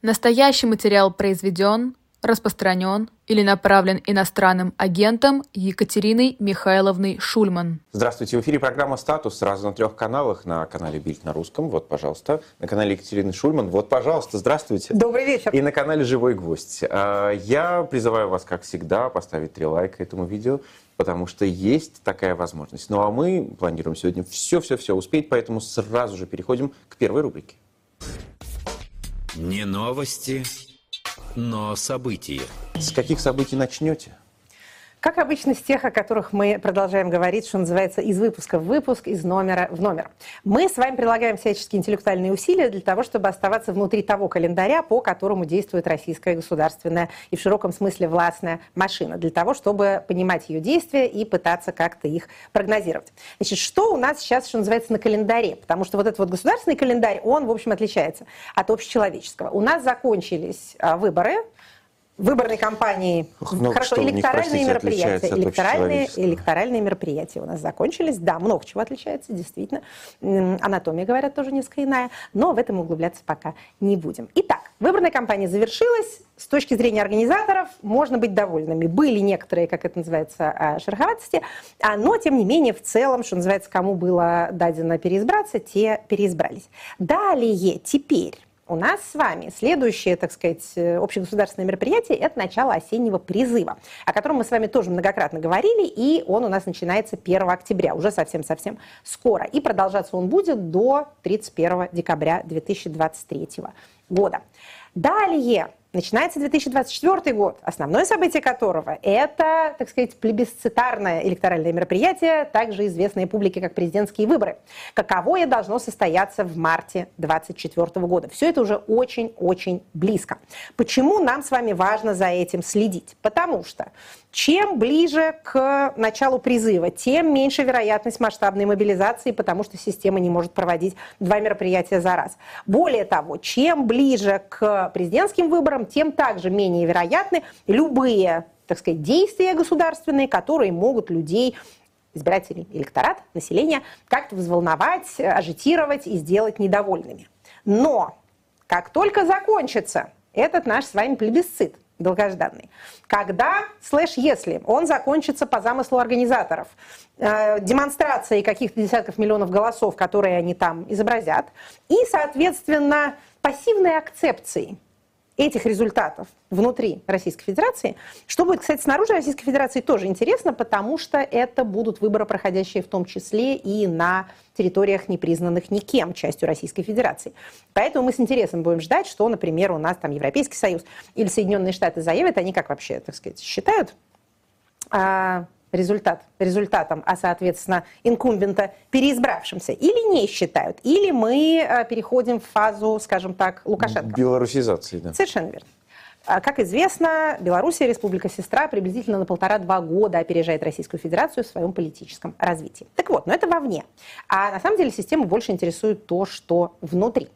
Настоящий материал произведен, распространен или направлен иностранным агентом Екатериной Михайловной Шульман. Здравствуйте, в эфире программа «Статус» сразу на трех каналах. На канале «Бильд» на русском, вот, пожалуйста. На канале Екатерины Шульман, вот, пожалуйста, здравствуйте. Добрый вечер. И на канале «Живой гвоздь». А, я призываю вас, как всегда, поставить три лайка этому видео, потому что есть такая возможность. Ну а мы планируем сегодня все-все-все успеть, поэтому сразу же переходим к первой рубрике. Не новости, но события. С каких событий начнете? Как обычно, с тех, о которых мы продолжаем говорить, что называется, из выпуска в выпуск, из номера в номер. Мы с вами прилагаем всяческие интеллектуальные усилия для того, чтобы оставаться внутри того календаря, по которому действует российская государственная и в широком смысле властная машина, для того, чтобы понимать ее действия и пытаться как-то их прогнозировать. Значит, что у нас сейчас, что называется, на календаре? Потому что вот этот вот государственный календарь, он, в общем, отличается от общечеловеческого. У нас закончились а, выборы, выборной кампании. Ну, Хорошо, что электоральные них, простите, мероприятия. Электоральные, электоральные мероприятия у нас закончились. Да, много чего отличается, действительно. Анатомия, говорят, тоже несколько иная. Но в этом углубляться пока не будем. Итак, выборная кампания завершилась. С точки зрения организаторов можно быть довольными. Были некоторые, как это называется, а, шероховатости, а, но, тем не менее, в целом, что называется, кому было дадено переизбраться, те переизбрались. Далее, теперь у нас с вами следующее, так сказать, э, общегосударственное мероприятие – это начало осеннего призыва, о котором мы с вами тоже многократно говорили, и он у нас начинается 1 октября, уже совсем-совсем скоро. И продолжаться он будет до 31 декабря 2023 года. Далее начинается 2024 год, основное событие которого – это, так сказать, плебисцитарное электоральное мероприятие, также известное публике как президентские выборы. Каковое должно состояться в марте 2024 года. Все это уже очень-очень близко. Почему нам с вами важно за этим следить? Потому что чем ближе к началу призыва, тем меньше вероятность масштабной мобилизации, потому что система не может проводить два мероприятия за раз. Более того, чем ближе к президентским выборам, тем также менее вероятны любые так сказать, действия государственные, которые могут людей избирателей, электорат, населения как-то взволновать, ажитировать и сделать недовольными. Но как только закончится этот наш с вами плебисцит, долгожданный. Когда, слэш, если он закончится по замыслу организаторов, э, демонстрацией каких-то десятков миллионов голосов, которые они там изобразят, и, соответственно, пассивной акцепцией этих результатов внутри Российской Федерации. Что будет, кстати, снаружи Российской Федерации, тоже интересно, потому что это будут выборы, проходящие в том числе и на территориях, не признанных никем частью Российской Федерации. Поэтому мы с интересом будем ждать, что, например, у нас там Европейский Союз или Соединенные Штаты заявят, они как вообще, так сказать, считают а, результат результатом, а, соответственно, инкумбента переизбравшимся, или не считают, или мы а, переходим в фазу, скажем так, Лукашенко. Белорусизации, да. Совершенно верно. А, Как известно, Белоруссия, республика-сестра, приблизительно на полтора-два года опережает Российскую Федерацию в своем политическом развитии. Так вот, но это вовне. А на самом деле систему больше интересует то, что внутри.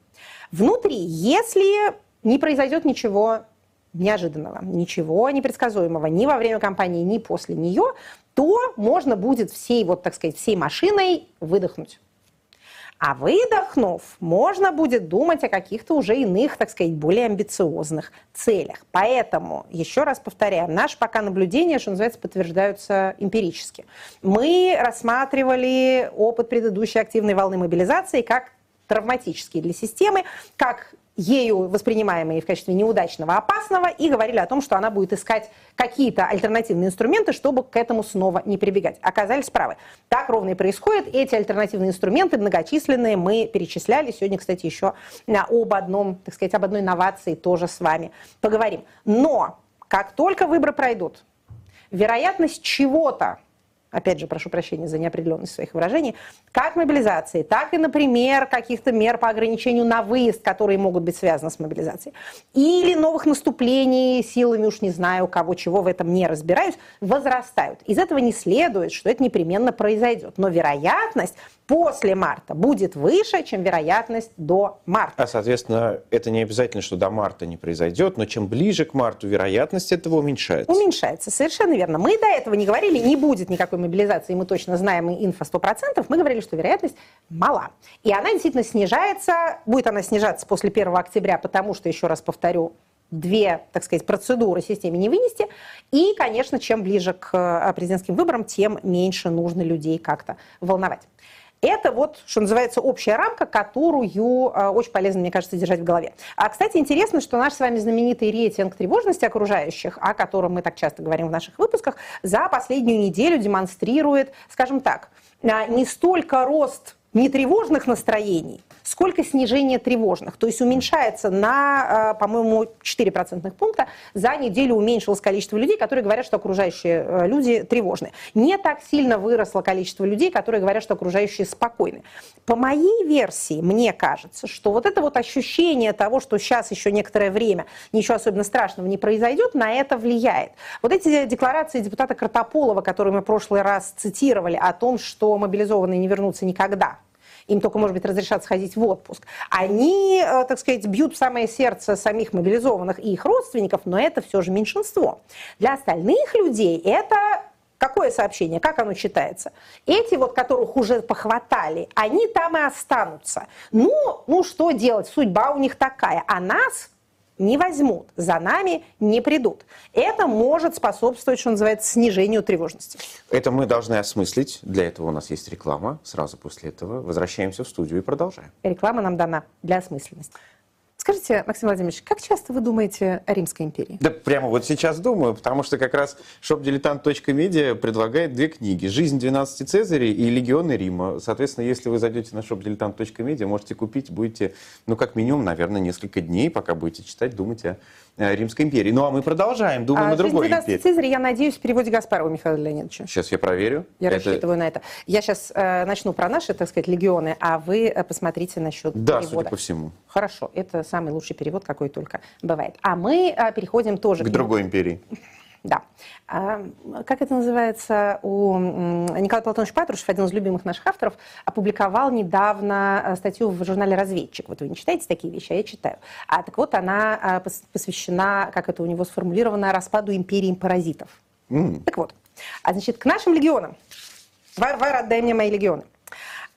Внутри, если не произойдет ничего неожиданного, ничего непредсказуемого ни во время кампании, ни после нее, то можно будет всей, вот так сказать, всей машиной выдохнуть. А выдохнув, можно будет думать о каких-то уже иных, так сказать, более амбициозных целях. Поэтому, еще раз повторяю, наши пока наблюдения, что называется, подтверждаются эмпирически. Мы рассматривали опыт предыдущей активной волны мобилизации как травматический для системы, как ею воспринимаемые в качестве неудачного, опасного, и говорили о том, что она будет искать какие-то альтернативные инструменты, чтобы к этому снова не прибегать. Оказались правы. Так ровно и происходит. Эти альтернативные инструменты многочисленные мы перечисляли. Сегодня, кстати, еще об одном, так сказать, об одной инновации тоже с вами поговорим. Но как только выборы пройдут, вероятность чего-то опять же, прошу прощения за неопределенность своих выражений, как мобилизации, так и, например, каких-то мер по ограничению на выезд, которые могут быть связаны с мобилизацией, или новых наступлений силами, уж не знаю, кого чего в этом не разбираюсь, возрастают. Из этого не следует, что это непременно произойдет. Но вероятность после марта будет выше, чем вероятность до марта. А, соответственно, это не обязательно, что до марта не произойдет, но чем ближе к марту вероятность этого уменьшается. Уменьшается, совершенно верно. Мы до этого не говорили, не будет никакой мобилизации, мы точно знаем и инфо 100%, мы говорили, что вероятность мала. И она действительно снижается, будет она снижаться после 1 октября, потому что, еще раз повторю, две, так сказать, процедуры системе не вынести. И, конечно, чем ближе к э, президентским выборам, тем меньше нужно людей как-то волновать. Это вот, что называется, общая рамка, которую э, очень полезно, мне кажется, держать в голове. А, кстати, интересно, что наш с вами знаменитый рейтинг тревожности окружающих, о котором мы так часто говорим в наших выпусках, за последнюю неделю демонстрирует, скажем так, э, не столько рост нетревожных настроений, сколько снижение тревожных. То есть уменьшается на, э, по-моему, 4 процентных пункта. За неделю уменьшилось количество людей, которые говорят, что окружающие э, люди тревожны. Не так сильно выросло количество людей, которые говорят, что окружающие спокойны. По моей версии, мне кажется, что вот это вот ощущение того, что сейчас еще некоторое время ничего особенно страшного не произойдет, на это влияет. Вот эти декларации депутата Картополова, которые мы в прошлый раз цитировали, о том, что мобилизованные не вернутся никогда, им только, может быть, разрешат сходить в отпуск. Они, э, так сказать, бьют в самое сердце самих мобилизованных и их родственников, но это все же меньшинство. Для остальных людей это Какое сообщение? Как оно читается? Эти вот, которых уже похватали, они там и останутся. Ну, ну что делать? Судьба у них такая. А нас не возьмут, за нами не придут. Это может способствовать, что называется, снижению тревожности. Это мы должны осмыслить. Для этого у нас есть реклама. Сразу после этого возвращаемся в студию и продолжаем. Реклама нам дана для осмысленности. Скажите, Максим Владимирович, как часто вы думаете о Римской империи? Да прямо вот сейчас думаю, потому что как раз shopdiletant.media предлагает две книги. «Жизнь 12 Цезарей» и «Легионы Рима». Соответственно, если вы зайдете на shopdiletant.media, можете купить, будете, ну, как минимум, наверное, несколько дней, пока будете читать, думать о Римской империи. Ну а мы продолжаем, думаем а, о другой империи. Цезарь, я надеюсь, в переводе Гаспарова Михаила Леонидовича. Сейчас я проверю. Я это... рассчитываю на это. Я сейчас э, начну про наши, так сказать, легионы, а вы э, посмотрите насчет да, перевода. судя по всему. Хорошо, это самый лучший перевод, какой только бывает. А мы э, переходим тоже к, к другой империи. Да. А, как это называется? У Николай Платонович Патрушев, один из любимых наших авторов, опубликовал недавно э, статью в журнале «Разведчик». Вот вы не читаете такие вещи, а я читаю. А так вот, она а, посвящена, как это у него сформулировано, распаду империи паразитов. Mm. Так вот, а значит, к нашим легионам. Вар, вар, отдай мне мои легионы.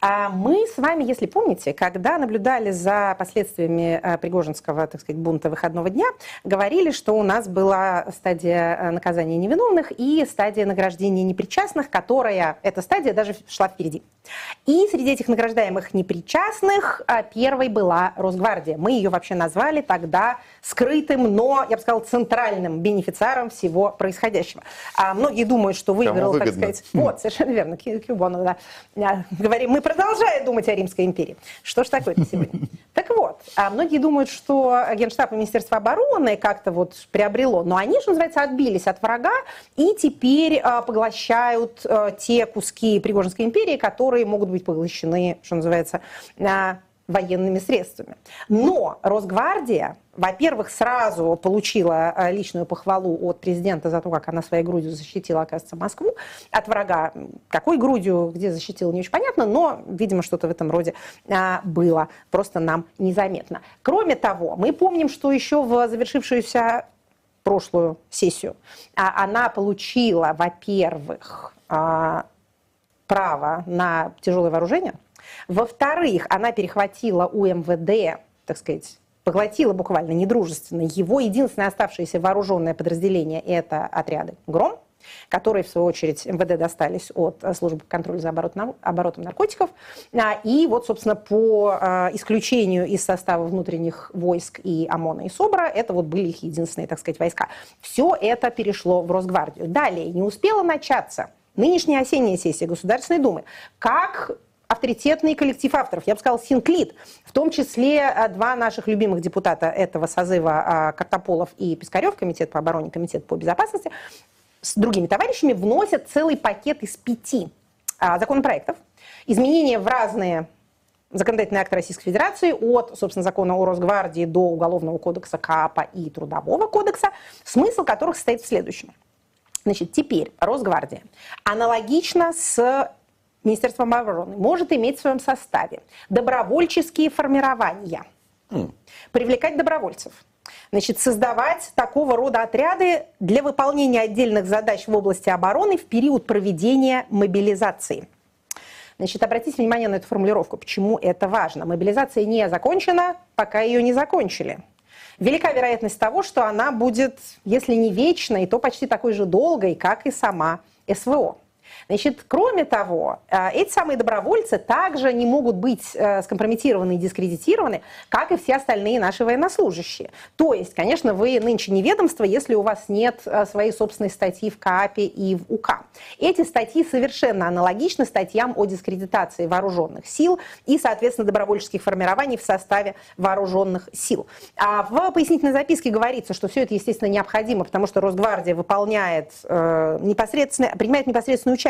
А мы с вами, если помните, когда наблюдали за последствиями э, Пригожинского, так сказать, бунта выходного дня, говорили, что у нас была стадия э, наказания невиновных и стадия награждения непричастных, которая, эта стадия даже шла впереди. И среди этих награждаемых непричастных а, первой была Росгвардия. Мы ее вообще назвали тогда скрытым, но, я бы сказала, центральным бенефициаром всего происходящего. А многие думают, что выиграл, так сказать... Вот, совершенно верно, Кюбонов, да. Говорим, мы продолжаем думать о Римской империи. Что ж такое-то сегодня? Так вот, а многие думают, что Генштаб и Министерство обороны как-то вот приобрело, но они, что называется, отбились от врага и теперь а, поглощают а, те куски Пригожинской империи, которые могут быть поглощены, что называется, военными средствами. Но Росгвардия, во-первых, сразу получила э, личную похвалу от президента за то, как она своей грудью защитила, оказывается, Москву от врага. Какой грудью, где защитила, не очень понятно, но, видимо, что-то в этом роде а, было. Просто нам незаметно. Кроме того, мы помним, что еще в завершившуюся прошлую сессию а, она получила, во-первых, а, право на тяжелое вооружение – во-вторых, она перехватила у МВД, так сказать, поглотила буквально недружественно его единственное оставшееся вооруженное подразделение – это отряды «Гром», которые, в свою очередь, МВД достались от службы контроля за оборотом, наркотиков. А, и вот, собственно, по а, исключению из состава внутренних войск и ОМОНа и СОБРа, это вот были их единственные, так сказать, войска. Все это перешло в Росгвардию. Далее, не успела начаться нынешняя осенняя сессия Государственной Думы. Как авторитетный коллектив авторов, я бы сказала, синклит, в том числе э, два наших любимых депутата этого созыва, а, Картополов и Пискарев, Комитет по обороне, Комитет по безопасности, с другими товарищами вносят целый пакет из пяти а, законопроектов, изменения в разные законодательные акты Российской Федерации, от, собственно, закона о Росгвардии до Уголовного кодекса КАПа и Трудового кодекса, смысл которых состоит в следующем. Значит, теперь Росгвардия. Аналогично с Министерство обороны может иметь в своем составе добровольческие формирования, mm. привлекать добровольцев, значит, создавать такого рода отряды для выполнения отдельных задач в области обороны в период проведения мобилизации. Значит, обратите внимание на эту формулировку. Почему это важно? Мобилизация не закончена, пока ее не закончили. Велика вероятность того, что она будет, если не вечной, то почти такой же долгой, как и сама СВО. Значит, кроме того, э, эти самые добровольцы также не могут быть э, скомпрометированы и дискредитированы, как и все остальные наши военнослужащие. То есть, конечно, вы нынче не ведомство, если у вас нет э, своей собственной статьи в КАПе и в УК. Эти статьи совершенно аналогичны статьям о дискредитации вооруженных сил и, соответственно, добровольческих формирований в составе вооруженных сил. А в пояснительной записке говорится, что все это, естественно, необходимо, потому что Росгвардия выполняет э, непосредственно, принимает непосредственную участие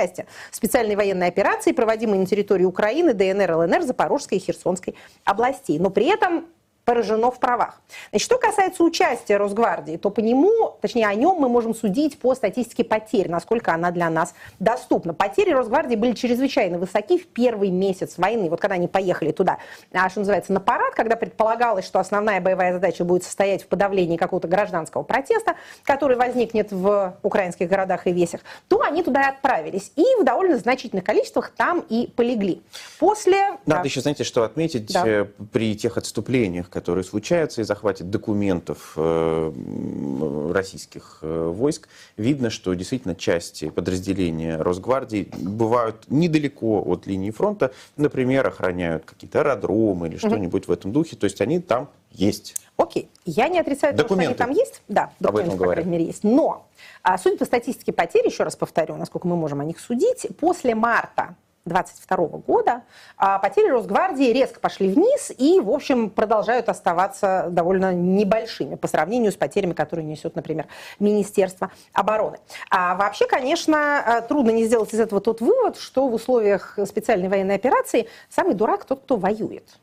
в специальной военной операции, проводимой на территории Украины, ДНР, ЛНР, Запорожской и Херсонской областей. Но при этом поражено в правах. Значит, что касается участия Росгвардии, то по нему, точнее о нем мы можем судить по статистике потерь, насколько она для нас доступна. Потери Росгвардии были чрезвычайно высоки в первый месяц войны, вот когда они поехали туда, а, что называется, на парад, когда предполагалось, что основная боевая задача будет состоять в подавлении какого-то гражданского протеста, который возникнет в украинских городах и весях, то они туда и отправились. И в довольно значительных количествах там и полегли. После... Надо да. еще, знаете, что отметить да. Э, при тех отступлениях, которые случаются, и захвате документов э, российских э, войск, видно, что действительно части подразделения Росгвардии бывают недалеко от линии фронта, например, охраняют какие-то аэродромы или что-нибудь в этом духе, то есть они там есть. Окей, я не отрицаю, документы. что они там есть. Да, документы, по крайней мере, есть. Но, а, судя по статистике потерь, еще раз повторю, насколько мы можем о них судить, после марта 2022 года а потери Росгвардии резко пошли вниз и, в общем, продолжают оставаться довольно небольшими по сравнению с потерями, которые несет, например, Министерство обороны. А вообще, конечно, э, трудно не сделать из этого тот вывод, что в условиях специальной военной операции самый дурак тот, кто воюет.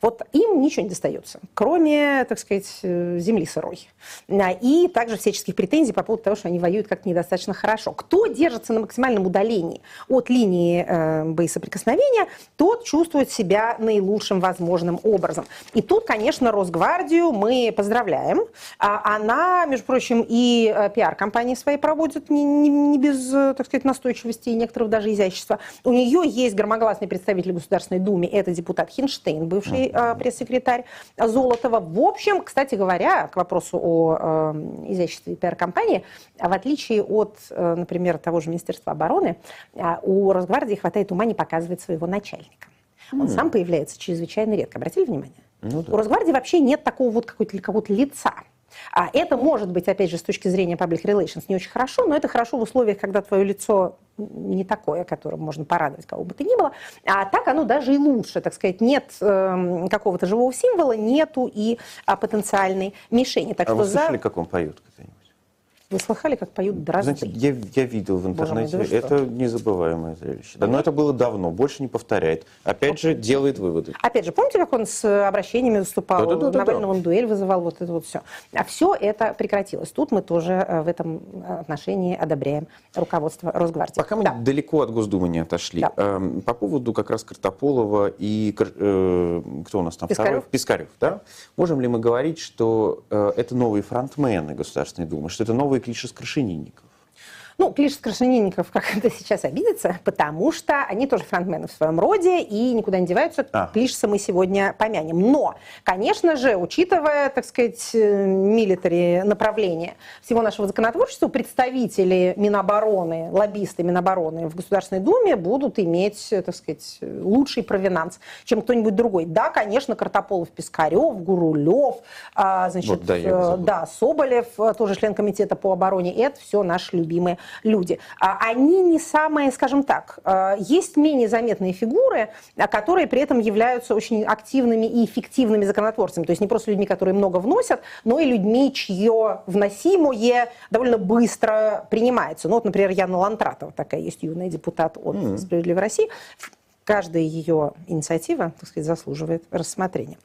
Вот им ничего не достается, кроме, так сказать, э, земли сырой. А, и также всяческих претензий по поводу того, что они воюют как-то недостаточно хорошо. Кто держится на максимальном удалении от линии э, боесоприкосновения, тот чувствует себя наилучшим возможным образом. И тут, конечно, Росгвардию мы поздравляем. А, она, между прочим, и э, пиар-компании свои проводит не, не, не без, так сказать, настойчивости и некоторого даже изящества. У нее есть громогласный представитель Государственной Думы, это депутат Хинштейн, бывший бывший э, пресс-секретарь Золотова. В общем, кстати говоря, к вопросу о э, изяществе пиар-компании, в отличие от, э, например, того же Министерства обороны, э, у Росгвардии хватает ума не показывать своего начальника. Он mm. сам появляется чрезвычайно редко. Обратили внимание? Ну, да. У Росгвардии вообще нет такого вот какого-то, какого-то лица. А это может быть, опять же, с точки зрения public relations не очень хорошо, но это хорошо в условиях, когда твое лицо не такое, которым можно порадовать кого бы то ни было. А так оно даже и лучше, так сказать, нет э, какого-то живого символа, нету и а, потенциальной мишени. Так а что вы слышали, за... как он поет когда-нибудь? Вы слыхали, как поют дрозды? Знаете, я, я видел в интернете, мой, да это незабываемое зрелище. Да, но это было давно, больше не повторяет. Опять же, делает выводы. Опять же, помните, как он с обращениями выступал, да, да, да, Навального да. дуэль вызывал, вот это вот все. А все это прекратилось. Тут мы тоже э, в этом отношении одобряем руководство Росгвардии. Пока мы да. далеко от Госдумы не отошли. Да. Эм, по поводу как раз Картополова и э, кто у нас там Пискарев. второй? Пискарев, да? Можем ли мы говорить, что э, это новые фронтмены Государственной Думы, что это новые новый клиш из крашенинников. Ну, клиш Крашенинников как это сейчас обидится, потому что они тоже фронтмены в своем роде и никуда не деваются. А. Клишса мы сегодня помянем. Но, конечно же, учитывая, так сказать, милитари направление всего нашего законотворчества, представители Минобороны, лоббисты Минобороны в Государственной Думе будут иметь, так сказать, лучший провинанс, чем кто-нибудь другой. Да, конечно, Картополов, Пискарев, Гурулев, а, значит, вот, да, э, да, Соболев, э, тоже член комитета по обороне. Это все наши любимые люди, а они не самые, скажем так, э, есть менее заметные фигуры, а, которые при этом являются очень активными и эффективными законотворцами. То есть не просто людьми, которые много вносят, но и людьми, чье вносимое довольно быстро принимается. Ну вот, например, Яна Лантратова, такая есть юная депутат от mm-hmm. «Справедливой России». Каждая ее инициатива, так сказать, заслуживает рассмотрения.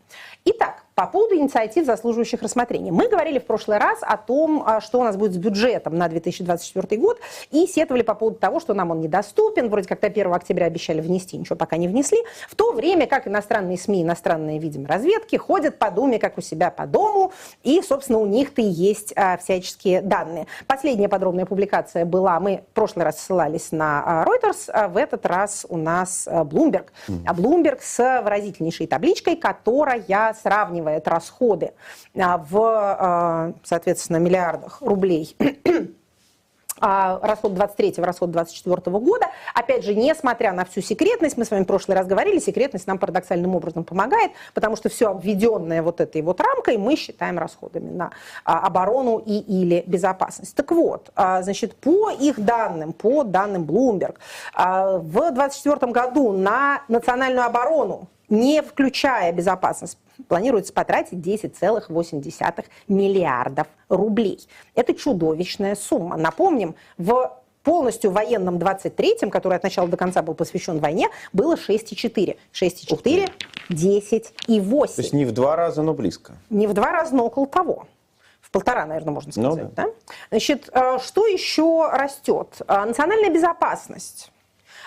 Итак, по поводу инициатив, заслуживающих рассмотрения. Мы говорили в прошлый раз о том, а, что у нас будет с бюджетом на 2024 год, и сетовали по поводу того, что нам он недоступен. Вроде как до 1 октября обещали внести, ничего пока не внесли. В то время как иностранные СМИ, иностранные, видимо, разведки ходят по Думе, как у себя по дому, и, собственно, у них-то и есть а, всяческие данные. Последняя подробная публикация была, мы в прошлый раз ссылались на а, Reuters, а в этот раз у нас а, Bloomberg. А Bloomberg с выразительнейшей табличкой, которая сравнивает расходы а, в, а, соответственно, миллиардах рублей а, расход 23 расход 24 года. Опять же, несмотря на всю секретность, мы с вами в прошлый раз говорили, секретность нам парадоксальным образом помогает, потому что все обведенное вот этой вот рамкой мы считаем расходами на оборону и или безопасность. Так вот, значит, по их данным, по данным Bloomberg, в 24 году на национальную оборону не включая безопасность, планируется потратить 10,8 миллиардов рублей. Это чудовищная сумма. Напомним, в полностью военном 23-м, который от начала до конца был посвящен войне, было 6,4. 6,4, 10 и 8. То есть не в два раза, но близко. Не в два раза, но около того. В полтора, наверное, можно Ну сказать. да. Значит, э, что еще растет? Э, Национальная безопасность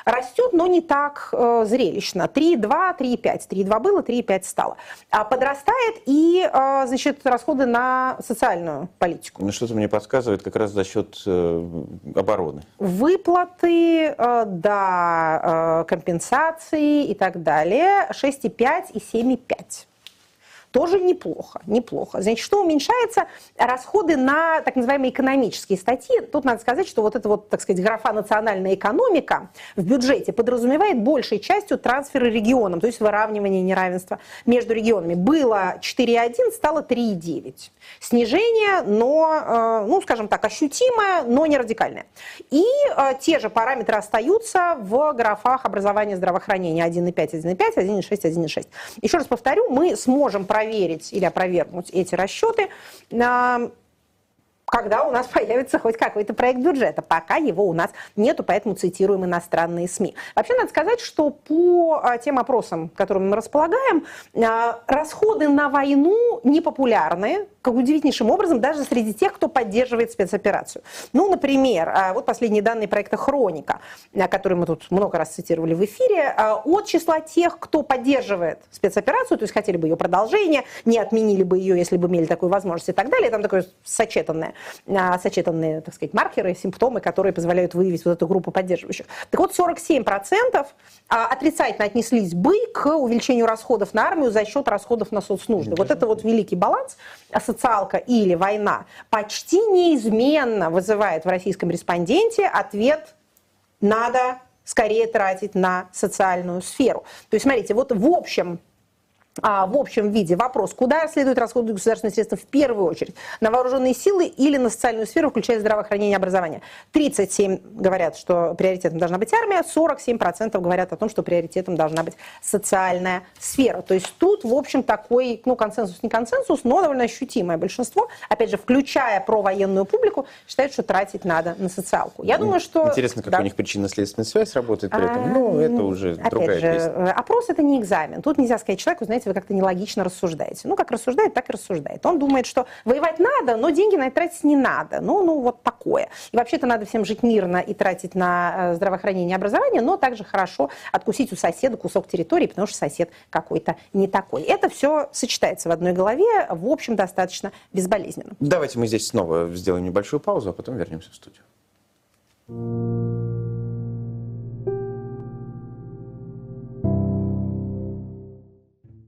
растет, но не так э, зрелищно. 3,2, 3,5. 3,2 было, 3,5 стало. А подрастает и, э, значит, расходы на социальную политику. Ну, что-то мне подсказывает как раз за счет э, обороны. Выплаты, э, да, э, компенсации и так далее 6,5 и 7,5. Тоже неплохо, неплохо. Значит, что уменьшается? Расходы на так называемые экономические статьи. Тут надо сказать, что вот эта вот, так сказать, графа «национальная экономика» в бюджете подразумевает большей частью трансферы регионам, то есть выравнивание неравенства между регионами. Было 4,1, стало 3,9. Снижение, но, э, ну, скажем так, ощутимое, но не радикальное. И э, те же параметры остаются в графах образования здравоохранения 1,5, 1,5, 1,6, 1,6. Еще раз повторю, мы сможем проверить или опровергнуть эти расчеты, когда у нас появится хоть какой-то проект бюджета. Пока его у нас нету, поэтому цитируем иностранные СМИ. Вообще надо сказать, что по а, тем опросам, которыми мы располагаем, а, расходы на войну непопулярны, как удивительнейшим образом, даже среди тех, кто поддерживает спецоперацию. Ну, например, а, вот последние данные проекта «Хроника», который мы тут много раз цитировали в эфире, от числа тех, кто поддерживает спецоперацию, то есть хотели бы ее продолжения, не отменили бы ее, если бы имели такую возможность и так далее, там такое сочетанное, сочетанные, так сказать, маркеры, симптомы, которые позволяют выявить вот эту группу поддерживающих. Так вот, 47% отрицательно отнеслись бы к увеличению расходов на армию за счет расходов на соцнужды. Вот это вот великий баланс социалка или война почти неизменно вызывает в российском респонденте ответ «надо скорее тратить на социальную сферу». То есть, смотрите, вот в общем а, в общем виде вопрос, куда следует расходовать государственные средства в первую очередь? На вооруженные силы или на социальную сферу, включая здравоохранение и образование? 37 говорят, что приоритетом должна быть армия, 47% говорят о том, что приоритетом должна быть социальная сфера. То есть тут, в общем, такой, ну, консенсус не консенсус, но довольно ощутимое большинство, опять же, включая провоенную публику, считает, что тратить надо на социалку. Я думаю, что... Интересно, как да. у них причинно-следственная связь работает при этом. А, Ну, это уже опять другая же, песня. э, Опрос это не экзамен. Тут нельзя сказать человеку, знаете, вы как-то нелогично рассуждаете. Ну, как рассуждает, так и рассуждает. Он думает, что воевать надо, но деньги на это тратить не надо. Ну, ну вот такое. И вообще-то надо всем жить мирно и тратить на э, здравоохранение и образование, но также хорошо откусить у соседа кусок территории, потому что сосед какой-то не такой. Это все сочетается в одной голове, в общем, достаточно безболезненно. Давайте мы здесь снова сделаем небольшую паузу, а потом вернемся в студию.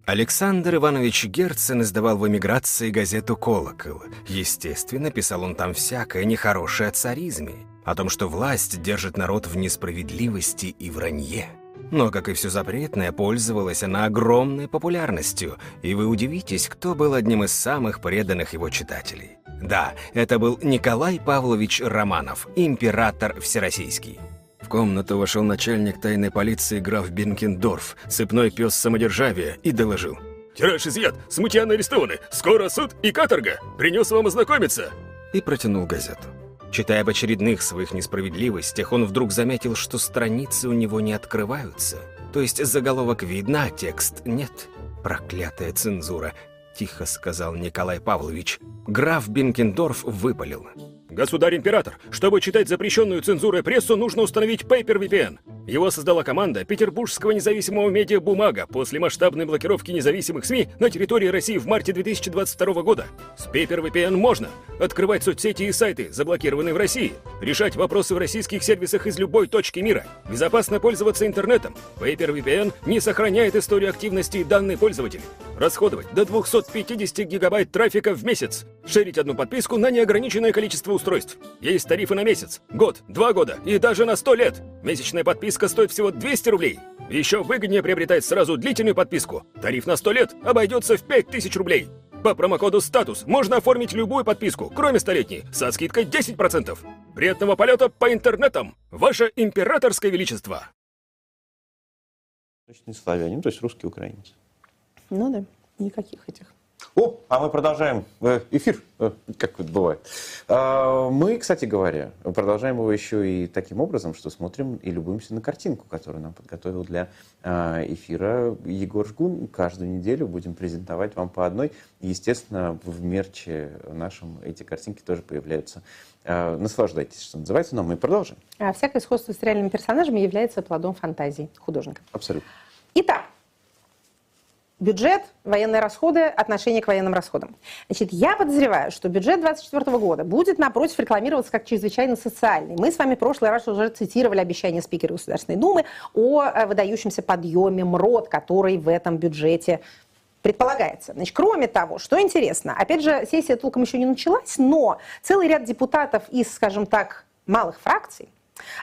Александр Иванович Герцен издавал в эмиграции газету «Колокол». Естественно, писал он там всякое нехорошее о царизме, о том, что власть держит народ в несправедливости и вранье. Но, как и все запретное, пользовалась она огромной популярностью, и вы удивитесь, кто был одним из самых преданных его читателей. Да, это был Николай Павлович Романов, император всероссийский. В комнату вошел начальник тайной полиции граф Бенкендорф, цепной пес самодержавия, и доложил. Тираж изъят, смутьяны арестованы, скоро суд и каторга. Принес вам ознакомиться. И протянул газету. Читая об очередных своих несправедливостях, он вдруг заметил, что страницы у него не открываются. То есть заголовок видно, а текст нет. Проклятая цензура. тихо сказал Николай Павлович. Граф Бенкендорф выпалил. Государь-император, чтобы читать запрещенную цензурой прессу, нужно установить Paper VPN. Его создала команда петербургского независимого медиа «Бумага» после масштабной блокировки независимых СМИ на территории России в марте 2022 года. С Paper VPN можно открывать соцсети и сайты, заблокированные в России, решать вопросы в российских сервисах из любой точки мира, безопасно пользоваться интернетом. Paper VPN не сохраняет историю активности и данные пользователей, расходовать до 250 гигабайт трафика в месяц, шерить одну подписку на неограниченное количество устройств. Есть тарифы на месяц, год, два года и даже на 100 лет. Месячная подписка стоит всего 200 рублей. Еще выгоднее приобретать сразу длительную подписку. Тариф на 100 лет обойдется в 5000 рублей. По промокоду «Статус» можно оформить любую подписку, кроме столетней, со скидкой 10%. Приятного полета по интернетам! Ваше императорское величество! Точные славяне, ну, то есть русские украинцы. Ну да, никаких этих. О, а мы продолжаем э, эфир, э, как это бывает. А, Мы, кстати говоря, продолжаем его еще и таким образом, что смотрим и любуемся на картинку, которую нам подготовил для а, эфира Егор Жгун. Каждую неделю будем презентовать вам по одной. Естественно, в мерче нашем эти картинки тоже появляются. А, Наслаждайтесь, что называется, но мы продолжим. А всякое сходство с реальными персонажами является плодом фантазии художника. Абсолютно. Итак, бюджет, военные расходы, отношение к военным расходам. Значит, я подозреваю, что бюджет 2024 года будет, напротив, рекламироваться как чрезвычайно социальный. Мы с вами в прошлый раз уже цитировали обещание спикера Государственной Думы о э, выдающемся подъеме МРОД, который в этом бюджете предполагается. Значит, кроме того, что интересно, опять же, сессия толком еще не началась, но целый ряд депутатов из, скажем так, малых фракций,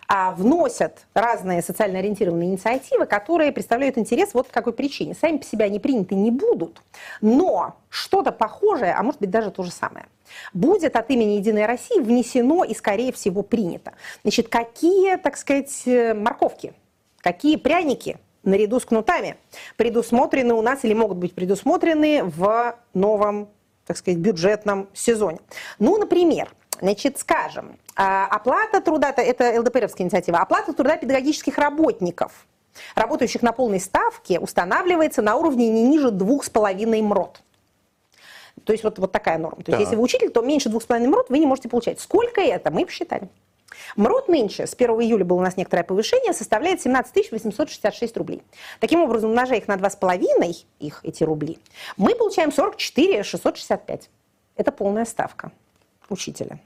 вносят разные социально ориентированные инициативы, которые представляют интерес вот по какой причине. Сами по себе они приняты не будут, но что-то похожее, а может быть даже то же самое, будет от имени «Единой России» внесено и, скорее всего, принято. Значит, какие, так сказать, э, морковки, какие пряники наряду с кнутами предусмотрены у нас или могут быть предусмотрены в новом, так сказать, бюджетном сезоне. Ну, например, Значит, скажем, а, оплата труда, это ЛДПРовская инициатива, оплата труда педагогических работников, работающих на полной ставке, устанавливается на уровне не ниже 2,5 МРОТ. То есть вот, вот такая норма. То есть Так. если вы учитель, то меньше 2,5 МРОТ вы не можете получать. Сколько это? Мы посчитали. МРОТ нынче, с 1 июля было у нас некоторое повышение, составляет 17 866 рублей. Таким образом, умножая их на 2,5, их, эти рубли, мы получаем 44 665. Это полная ставка учителя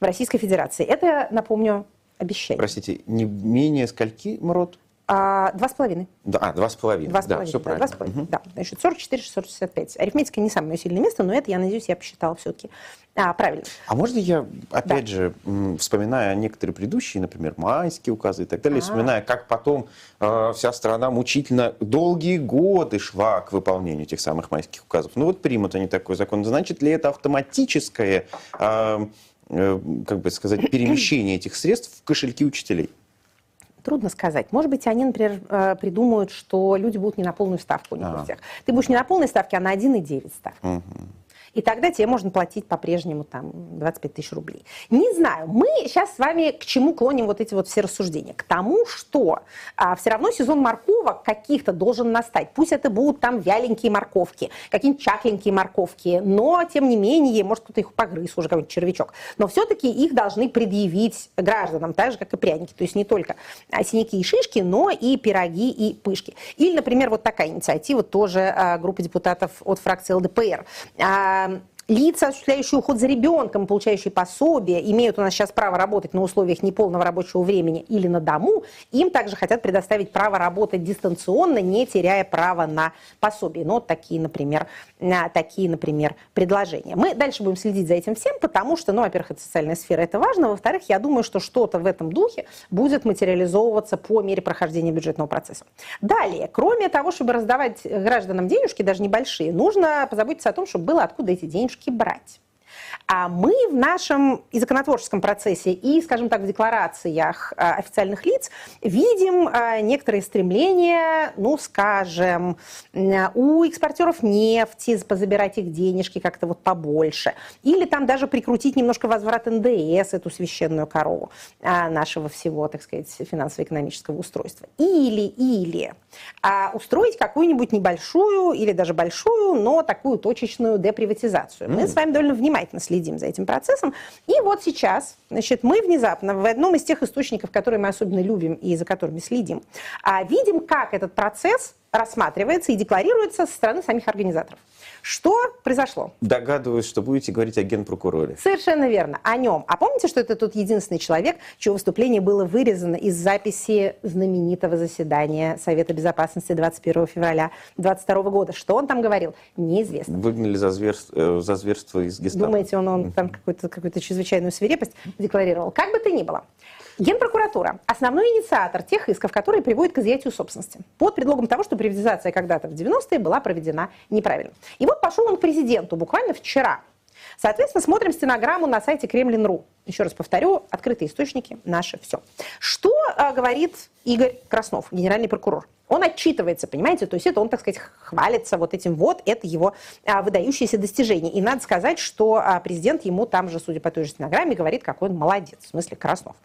в Российской Федерации. Это, напомню, обещание. Простите, не менее скольки МРОД? А, Два с половиной. Да, а, два с половиной. Два с Да, половиной, все да, правильно. два с половиной, Мгм. да. Значит, 44, 665. Арифметика не самое сильное место, но это, я надеюсь, я посчитала все-таки а, правильно. А можно я, опять же, м, вспоминая некоторые предыдущие, например, майские указы и так далее, А. вспоминая, как потом э, вся страна мучительно долгие годы шла к выполнению этих самых майских указов. Ну вот примут они такой закон. Значит ли это автоматическое, э, как бы сказать, перемещение этих средств в кошельки учителей? Трудно сказать. Может быть, они, например, э, придумают, что люди будут не на полную ставку у них у А. всех. Ты будешь не на полной ставке, а на 1,9 ставки. Мгм. И тогда тебе можно платить по-прежнему там 25 тысяч рублей. Не знаю, мы сейчас с вами к чему клоним вот эти вот все рассуждения? К тому, что а, все равно сезон морковок каких-то должен настать. Пусть это будут там вяленькие морковки, какие-нибудь чахленькие морковки, но тем не менее, может кто-то их погрыз уже, какой-нибудь червячок. Но все-таки их должны предъявить гражданам, так же, как и пряники. То есть не только а, синяки и шишки, но и пироги и пышки. Или, например, вот такая инициатива тоже а, группы депутатов от фракции ЛДПР. А, um, Лица, осуществляющие уход за ребенком, получающие пособие, имеют у нас сейчас право работать на условиях неполного рабочего времени или на дому. Им также хотят предоставить право работать дистанционно, не теряя права на пособие. Ну, вот такие, например, а, такие, например, предложения. Мы дальше будем следить за этим всем, потому что, ну, во-первых, это социальная сфера, это важно. Во-вторых, я думаю, что что-то в этом духе будет материализовываться по мере прохождения бюджетного процесса. Далее, кроме того, чтобы раздавать гражданам денежки, даже небольшие, нужно позаботиться о том, чтобы было откуда эти денежки брать. А мы в нашем и законотворческом процессе, и, скажем так, в декларациях а, официальных лиц видим а, некоторые стремления, ну, скажем, у экспортеров нефти позабирать их денежки как-то вот побольше. Или там даже прикрутить немножко возврат НДС, эту священную корову а, нашего всего, так сказать, финансово-экономического устройства. Или, или устроить какую-нибудь небольшую или даже большую, но такую точечную деприватизацию. Мы с вами довольно внимательно следим следим за этим процессом. И вот сейчас, значит, мы внезапно в одном из тех источников, которые мы особенно любим и за которыми следим, а видим, как этот процесс рассматривается и декларируется со стороны самих организаторов. Что произошло? Догадываюсь, что будете говорить о генпрокуроре. Совершенно верно, о нем. А помните, что это тот единственный человек, чье выступление было вырезано из записи знаменитого заседания Совета Безопасности 21 февраля 2022 года? Что он там говорил? Неизвестно. Выгнали за зверство, э, за зверство из гестапо. Думаете, он, он там какую-то какую чрезвычайную свирепость декларировал? Как бы то ни было. Генпрокуратура – основной инициатор тех исков, которые приводят к изъятию собственности. Под предлогом того, что приватизация когда-то в 90-е была проведена неправильно. И вот пошел он к президенту буквально вчера. Соответственно, смотрим стенограмму на сайте Кремлин.ру. Еще раз повторю, открытые источники, наше все. Что а, говорит Игорь Краснов, генеральный прокурор? Он отчитывается, понимаете, то есть это он, так сказать, хвалится вот этим вот, это его а, выдающееся достижение. И надо сказать, что а, президент ему там же, судя по той же стенограмме, говорит, какой он молодец, в смысле Краснов.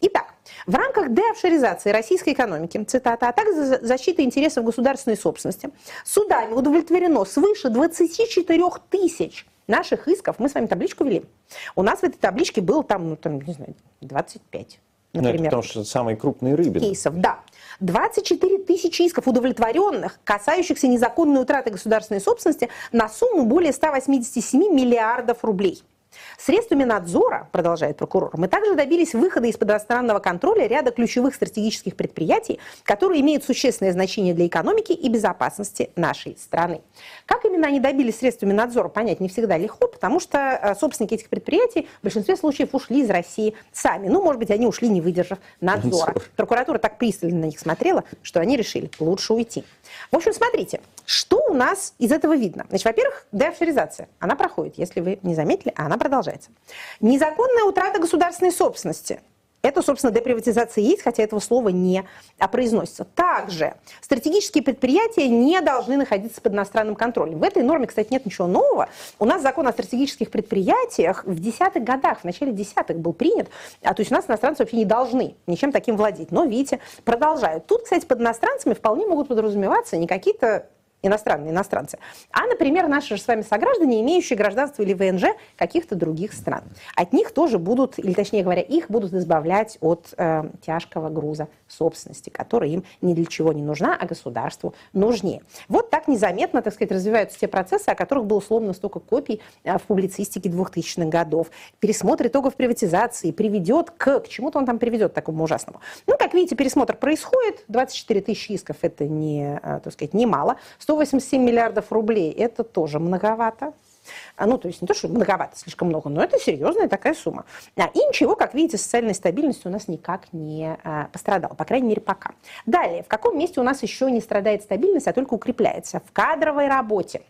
Итак, в рамках деофшоризации российской экономики, цитата, а также защиты интересов государственной собственности, судами удовлетворено свыше 24 тысяч наших исков. Мы с вами табличку вели. У нас в этой табличке было там, ну, там, не знаю, 25 например. Ну, это потому что самые крупные рыбы. Кейсов, да. 24 тысячи исков удовлетворенных, касающихся незаконной утраты государственной собственности на сумму более 187 миллиардов рублей. Средствами надзора, продолжает прокурор, мы также добились выхода из-под иностранного контроля ряда ключевых стратегических предприятий, которые имеют существенное значение для экономики и безопасности нашей страны. Как именно они добились средствами надзора, понять не всегда легко, потому что э, собственники этих предприятий в большинстве случаев ушли из России сами. Ну, может быть, они ушли, не выдержав надзора. Прокуратура так пристально на них смотрела, что они решили лучше уйти. В общем, смотрите, что у нас из этого видно? Значит, во-первых, деофшоризация. Она проходит, если вы не заметили, а она продолжается. Незаконная утрата государственной собственности. Это, собственно, деприватизация есть, хотя этого слова не произносится. Также стратегические предприятия не должны находиться под иностранным контролем. В этой норме, кстати, нет ничего нового. У нас закон о стратегических предприятиях в десятых годах, в начале десятых был принят, а то есть у нас иностранцы вообще не должны ничем таким владеть. Но, видите, продолжают. Тут, кстати, под иностранцами вполне могут подразумеваться не какие-то иностранные иностранцы, а, например, наши же с вами сограждане, имеющие гражданство или ВНЖ каких-то других стран. От них тоже будут, или точнее говоря, их будут избавлять от э, тяжкого груза собственности, которая им ни для чего не нужна, а государству нужнее. Вот так незаметно, так сказать, развиваются те процессы, о которых было словно столько копий э, в публицистике 2000-х годов. Пересмотр итогов приватизации приведет к... К чему-то он там приведет такому ужасному. Ну, как видите, пересмотр происходит. 24 тысячи исков – это не, э, так сказать, немало. 187 миллиардов рублей – это тоже многовато. А, ну, то есть не то, что многовато, слишком много, но это серьезная такая сумма. А, и ничего, как видите, социальной стабильности у нас никак не а, пострадала, по крайней мере, пока. Далее, в каком месте у нас еще не страдает стабильность, а только укрепляется? В кадровой работе.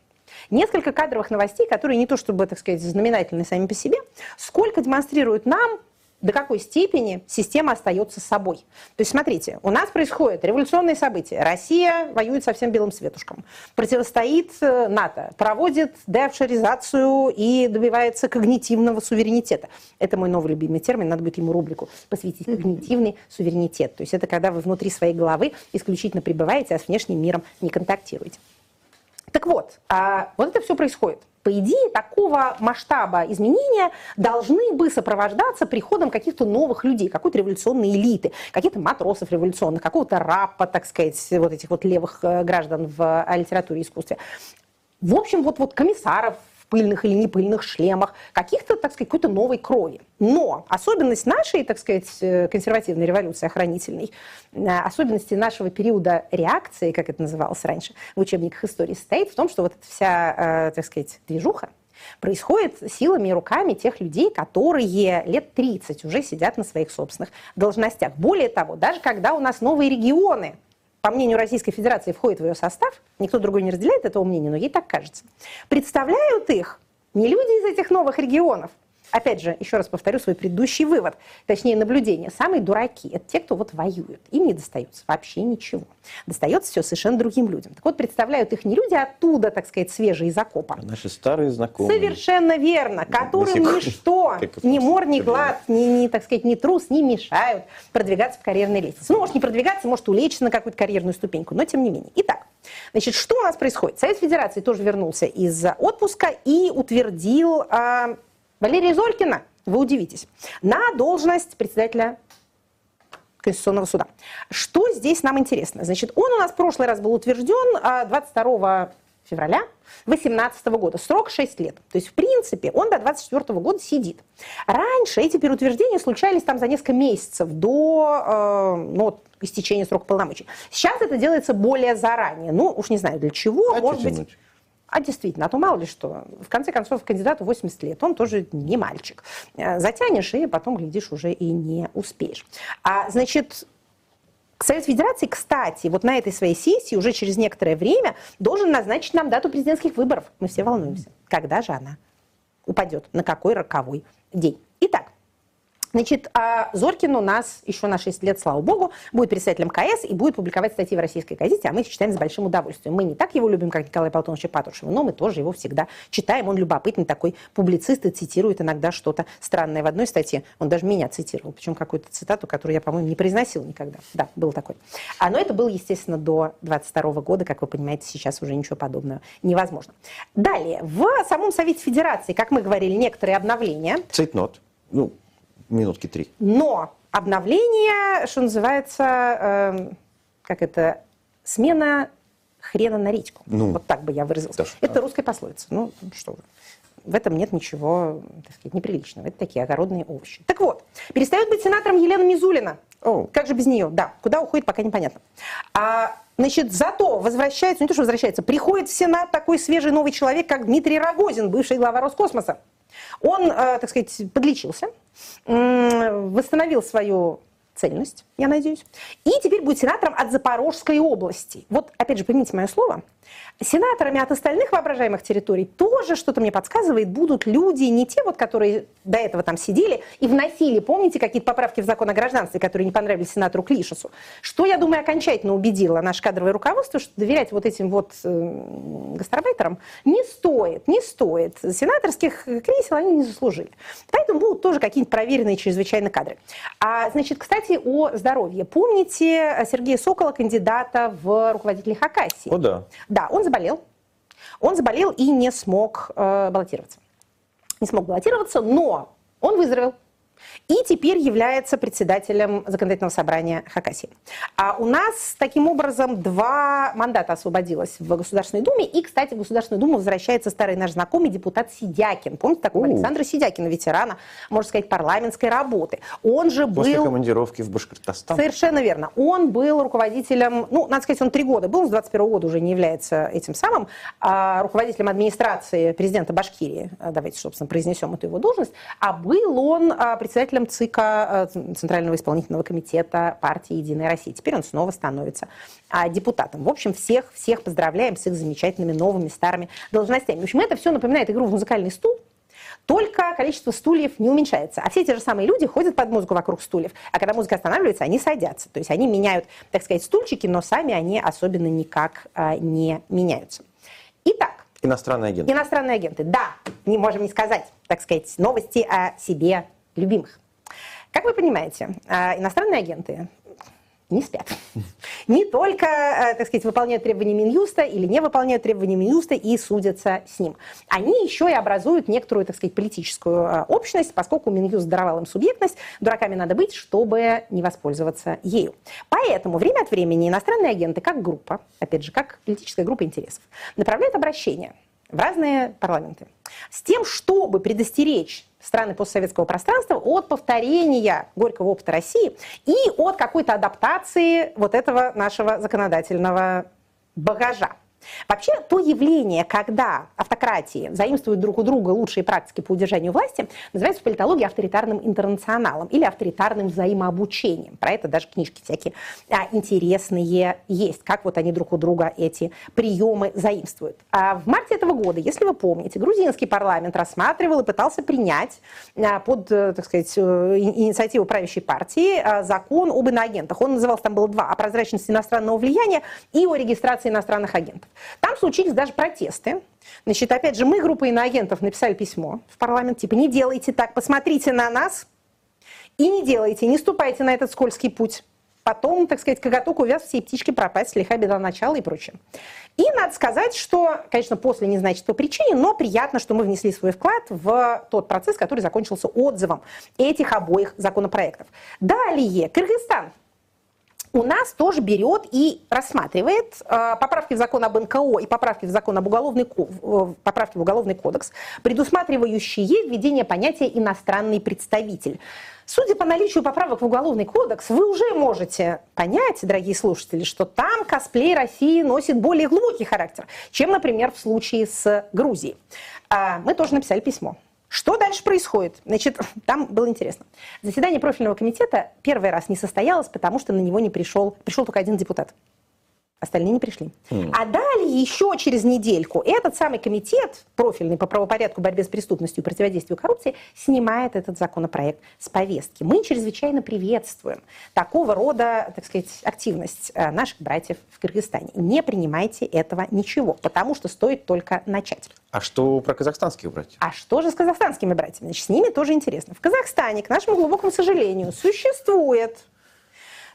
Несколько кадровых новостей, которые не то чтобы, так сказать, знаменательны сами по себе, сколько демонстрируют нам до какой степени система остается собой. То есть, смотрите, у нас происходит революционные события. Россия воюет со всем белым светушком, противостоит э, НАТО, проводит деофшоризацию и добивается когнитивного суверенитета. Это мой новый любимый термин, надо будет ему рубрику посвятить когнитивный суверенитет. То есть это когда вы внутри своей головы исключительно пребываете, а с внешним миром не контактируете. Так вот, а вот это все происходит по идее, такого масштаба изменения должны бы сопровождаться приходом каких-то новых людей, какой-то революционной элиты, каких-то матросов революционных, какого-то рапа, так сказать, вот этих вот левых э, граждан в э, литературе и искусстве. В общем, вот, вот комиссаров пыльных или непыльных шлемах, каких-то, так сказать, какой-то новой крови. Но особенность нашей, так сказать, э, консервативной революции охранительной, э, особенности нашего периода реакции, как это называлось раньше в учебниках истории, стоит в том, что вот эта вся, э, так сказать, движуха, происходит силами и руками тех людей, которые лет 30 уже сидят на своих собственных должностях. Более того, даже когда у нас новые регионы по мнению Российской Федерации, входит в ее состав, никто другой не разделяет этого мнения, но ей так кажется, представляют их не люди из этих новых регионов, опять же, еще раз повторю свой предыдущий вывод, точнее наблюдение. Самые дураки – это те, кто вот воюют. Им не достается вообще ничего. Достается все совершенно другим людям. Так вот, представляют их не люди оттуда, так сказать, свежие из окопа. Наши старые знакомые. Совершенно верно. Которым сих ничто, ни мор, ни глад, ни, ни, так сказать, ни трус не мешают продвигаться по карьерной лестнице. Ну, может, не продвигаться, может, улечься на какую-то карьерную ступеньку, но тем не менее. Итак, значит, что у нас происходит? Совет Федерации тоже вернулся из отпуска и утвердил а, Валерия Зорькина, вы удивитесь, на должность председателя Конституционного суда. Что здесь нам интересно? Значит, он у нас в прошлый раз был утвержден а, 22 февраля 2018 года. Срок 6 лет. То есть, в принципе, он до 24 года сидит. Раньше эти переутверждения случались там за несколько месяцев до э, ну, истечения срока полномочий. Сейчас это делается более заранее. Ну, уж не знаю для чего. А может быть? А действительно, а то мало ли что. В конце концов, кандидату 80 лет, он тоже не мальчик. Э, Затянешь, и потом, глядишь, уже и не успеешь. А, значит, Совет Федерации, кстати, вот на этой своей сессии уже через некоторое время должен назначить нам дату президентских выборов. Мы все волнуемся. Когда же она упадет? На какой роковой день? Итак, Значит, а Зоркин у нас еще на 6 лет, слава богу, будет председателем КС и будет публиковать статьи в российской газете, а мы их читаем с большим удовольствием. Мы не так его любим, как Николай Платонович Патрушева, но мы тоже его всегда читаем. Он любопытный такой публицист и цитирует иногда что-то странное. В одной статье он даже меня цитировал, причем какую-то цитату, которую я, по-моему, не произносил никогда. Да, был такой. А, но это было, естественно, до 22 года, как вы понимаете, сейчас уже ничего подобного невозможно. Далее, в самом Совете Федерации, как мы говорили, некоторые обновления. Цейтнот. Ну, минутки три. Но обновление, что называется, эм, как это, смена хрена на редьку. Ну, вот так бы я выразилась. даже это так. русская пословица. Ну, что вы. В этом нет ничего, так сказать, неприличного. Это такие огородные овощи. Так вот, перестает быть сенатором Елена Мизулина. О. Как же без нее? Да, куда уходит, пока непонятно. А, значит, зато возвращается, не то что возвращается, приходит в Сенат такой свежий новый человек, как Дмитрий Рогозин, бывший глава Роскосмоса. Он, э, так сказать, подлечился, восстановил свою цельность, я надеюсь, и теперь будет сенатором от Запорожской области. Вот, опять же, поймите мое слово, сенаторами от остальных воображаемых территорий тоже что-то мне подсказывает, будут люди, не те вот, которые до этого там сидели и вносили, помните, какие-то поправки в закон о гражданстве, которые не понравились сенатору Клишесу. Что, я думаю, окончательно убедило наше кадровое руководство, что доверять вот этим вот э, гастарбайтерам не стоит, не стоит. Сенаторских кресел они не заслужили. Поэтому будут тоже какие-нибудь проверенные чрезвычайно кадры. А, значит, кстати, о здоровье. Помните Сергея Сокола, кандидата в руководители Хакасии? О, да. Да, он заболел. Он заболел и не смог э, баллотироваться. Не смог баллотироваться, но он выздоровел. И теперь является председателем законодательного собрания Хакасии. А у нас таким образом два мандата освободилось в Государственной Думе. И, кстати, в Государственную Думу возвращается старый наш знакомый депутат Сидякин. Помните такого У. Александра Сидякина, ветерана, можно сказать, парламентской работы. Он же После был... командировки в Башкортостан. Совершенно верно. Он был руководителем, ну, надо сказать, он три года был, с 21 года уже не является этим самым, а, руководителем администрации президента Башкирии, давайте, собственно, произнесем эту его должность, а был он а, председателем ЦИКа, а, Центрального исполнительного комитета партии «Единая Россия». Теперь он снова становится а, депутатом. В общем, всех, всех поздравляем с их замечательными новыми старыми должностями. В общем, это все напоминает игру в музыкальный стул, только количество стульев не уменьшается. А все те же самые люди ходят под музыку вокруг стульев. А когда музыка останавливается, они садятся. То есть они меняют, так сказать, стульчики, но сами они особенно никак а, не меняются. Итак, Иностранный агент. иностранные агенты. Да, не можем не сказать, так сказать, новости о себе любимых. Как вы понимаете, а, иностранные агенты не спят. Не только, э, так сказать, выполняют требования Минюста или не выполняют требования Минюста и судятся с ним. Они еще и образуют некоторую, так сказать, политическую э, общность, поскольку Минюст даровал им субъектность, дураками надо быть, чтобы не воспользоваться ею. Поэтому время от времени иностранные агенты, как группа, опять же, как политическая группа интересов, направляют обращения в разные парламенты с тем, чтобы предостеречь страны постсоветского пространства от повторения горького опыта России и от какой-то адаптации вот этого нашего законодательного багажа. Вообще, то явление, когда автократии заимствуют друг у друга лучшие практики по удержанию власти, называется в политологии авторитарным интернационалом или авторитарным взаимообучением. Про это даже книжки всякие а, интересные есть, как вот они друг у друга эти приемы заимствуют. А в марте этого года, если вы помните, грузинский парламент рассматривал и пытался принять а, под, э, так сказать, э, инициативу правящей партии а, закон об иноагентах. Он назывался, там было два, о прозрачности иностранного влияния и о регистрации иностранных агентов. Там случились даже протесты. Значит, опять же, мы, группа иноагентов, написали письмо в парламент, типа, не делайте так, посмотрите на нас и не делайте, не ступайте на этот скользкий путь. Потом, так сказать, коготок увяз, все птички пропасть, лиха беда начала и прочее. И надо сказать, что, конечно, после не значит по причине, но приятно, что мы внесли свой вклад в тот процесс, который закончился отзывом этих обоих законопроектов. Далее, Кыргызстан у нас тоже берет и рассматривает э, поправки в закон об НКО и поправки в закон об уголовный, э, поправки в уголовный кодекс, предусматривающие введение понятия «иностранный представитель». Судя по наличию поправок в Уголовный кодекс, вы уже можете понять, дорогие слушатели, что там косплей России носит более глубокий характер, чем, например, в случае с Грузией. А мы тоже написали письмо что дальше происходит? Значит, там было интересно. Заседание профильного комитета первый раз не состоялось, потому что на него не пришел, пришел только один депутат. Остальные не пришли. Mm. А далее еще через недельку этот самый комитет профильный по правопорядку борьбе с преступностью и противодействию коррупции снимает этот законопроект с повестки. Мы чрезвычайно приветствуем такого рода, так сказать, активность э, наших братьев в Кыргызстане. Не принимайте этого ничего, потому что стоит только начать. А что про казахстанских братьев? А что же с казахстанскими братьями? Значит, с ними тоже интересно. В Казахстане, к нашему глубокому сожалению, существует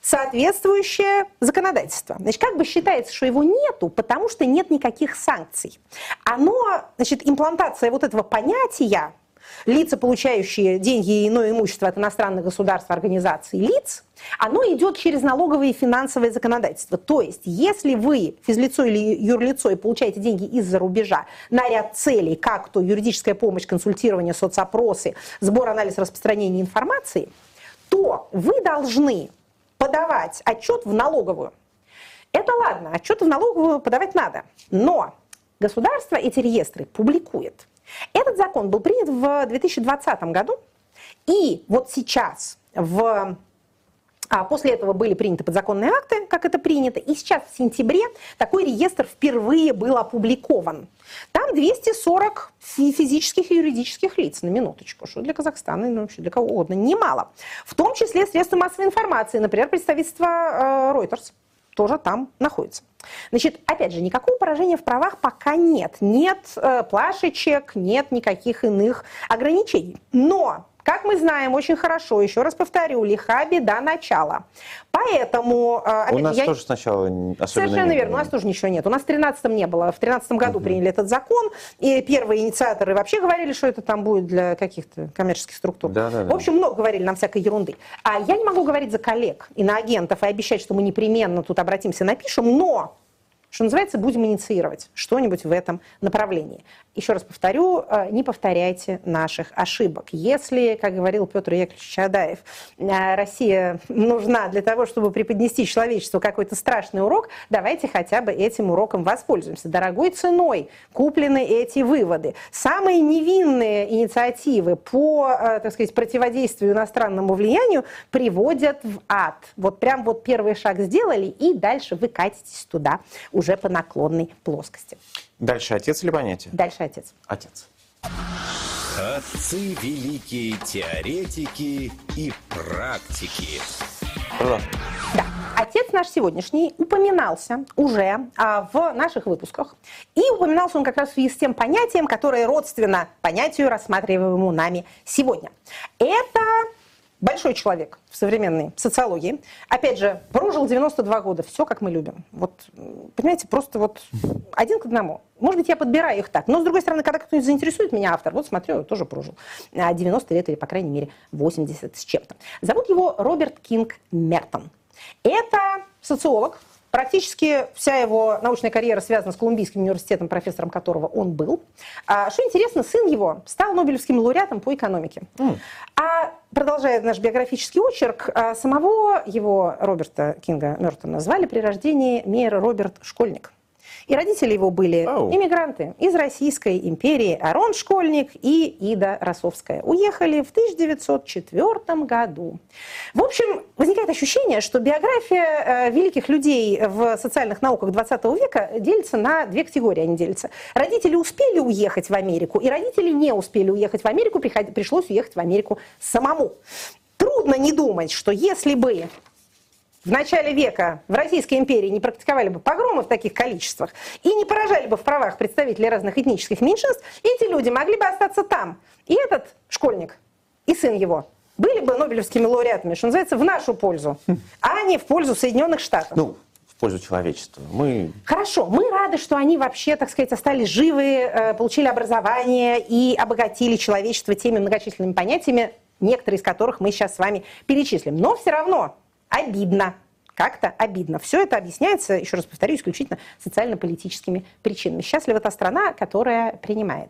соответствующее законодательство. Значит, как бы считается, что его нету, потому что нет никаких санкций. Оно, значит, имплантация вот этого понятия, лица, получающие деньги и иное имущество от иностранных государств, организаций, лиц, оно идет через налоговое и финансовое законодательство. То есть, если вы, физлицо или юрлицо, и получаете деньги из-за рубежа на ряд целей, как то юридическая помощь, консультирование, соцопросы, сбор, анализ, распространение информации, то вы должны подавать отчет в налоговую. Это ладно, отчет в налоговую подавать надо. Но государство эти реестры публикует. Этот закон был принят в 2020 году. И вот сейчас в после этого были приняты подзаконные акты, как это принято, и сейчас в сентябре такой реестр впервые был опубликован. Там 240 физических и юридических лиц, на минуточку, что для Казахстана, ну вообще для кого угодно, немало. В том числе средства массовой информации, например, представительство э, Reuters тоже там находится. Значит, опять же, никакого поражения в правах пока нет. Нет э, плашечек, нет никаких иных ограничений. Но как мы знаем очень хорошо, еще раз повторю, лиха беда начала. Поэтому... А, у нас я... тоже сначала особенно Совершенно верно, у нас тоже ничего нет. У нас в 13 не было. В 13 году угу. приняли этот закон, и первые инициаторы вообще говорили, что это там будет для каких-то коммерческих структур. Да, да, да. В общем, много говорили нам всякой ерунды. А я не могу говорить за коллег и на агентов и обещать, что мы непременно тут обратимся, напишем, но что называется, будем инициировать что-нибудь в этом направлении. Еще раз повторю, э, не повторяйте наших ошибок. Если, как говорил Петр Яковлевич Чадаев, э, Россия нужна для того, чтобы преподнести человечеству какой-то страшный урок, давайте хотя бы этим уроком воспользуемся. Дорогой ценой куплены эти выводы. Самые невинные инициативы по, э, так сказать, противодействию иностранному влиянию приводят в ад. Вот прям вот первый шаг сделали, и дальше вы катитесь туда уже по наклонной плоскости. Дальше отец или понятие? Дальше отец. Отец. Отцы великие теоретики и практики. Да. Отец наш сегодняшний упоминался уже а, в наших выпусках. И упоминался он как раз в связи с тем понятием, которое родственно понятию, рассматриваемому нами сегодня. Это большой человек в современной социологии. Опять же, прожил 92 года, все как мы любим. Вот, понимаете, просто вот один к одному. Может быть, я подбираю их так. Но, с другой стороны, когда кто-нибудь заинтересует меня, автор, вот смотрю, тоже прожил 90 лет или, по крайней мере, 80 с чем-то. Зовут его Роберт Кинг Мертон. Это социолог, Практически вся его научная карьера связана с Колумбийским университетом, профессором которого он был. А, что интересно, сын его стал Нобелевским лауреатом по экономике. Mm. А продолжая наш биографический очерк, а, самого его, Роберта Кинга Мертона, звали при рождении Мейер Роберт Школьник. И родители его были иммигранты из Российской империи. Арон Школьник и Ида Росовская. Уехали в 1904 году. В общем, возникает ощущение, что биография э, великих людей в социальных науках 20 века делится на две категории. Они делятся. Родители успели уехать в Америку, и родители не успели уехать в Америку, пришлось уехать в Америку самому. Трудно не думать, что если бы в начале века в Российской империи не практиковали бы погромы в таких количествах и не поражали бы в правах представителей разных этнических меньшинств, эти люди могли бы остаться там. И этот школьник, и сын его, были бы нобелевскими лауреатами, что называется, в нашу пользу, а не в пользу Соединенных Штатов. Ну, в пользу человечества. Мы Хорошо, мы рады, что они вообще, так сказать, остались живы, э, получили образование и обогатили человечество теми многочисленными понятиями, некоторые из которых мы сейчас с вами перечислим. Но все равно обидно, как-то обидно. Все это объясняется, еще раз повторю, исключительно социально-политическими причинами. Счастлива та страна, которая принимает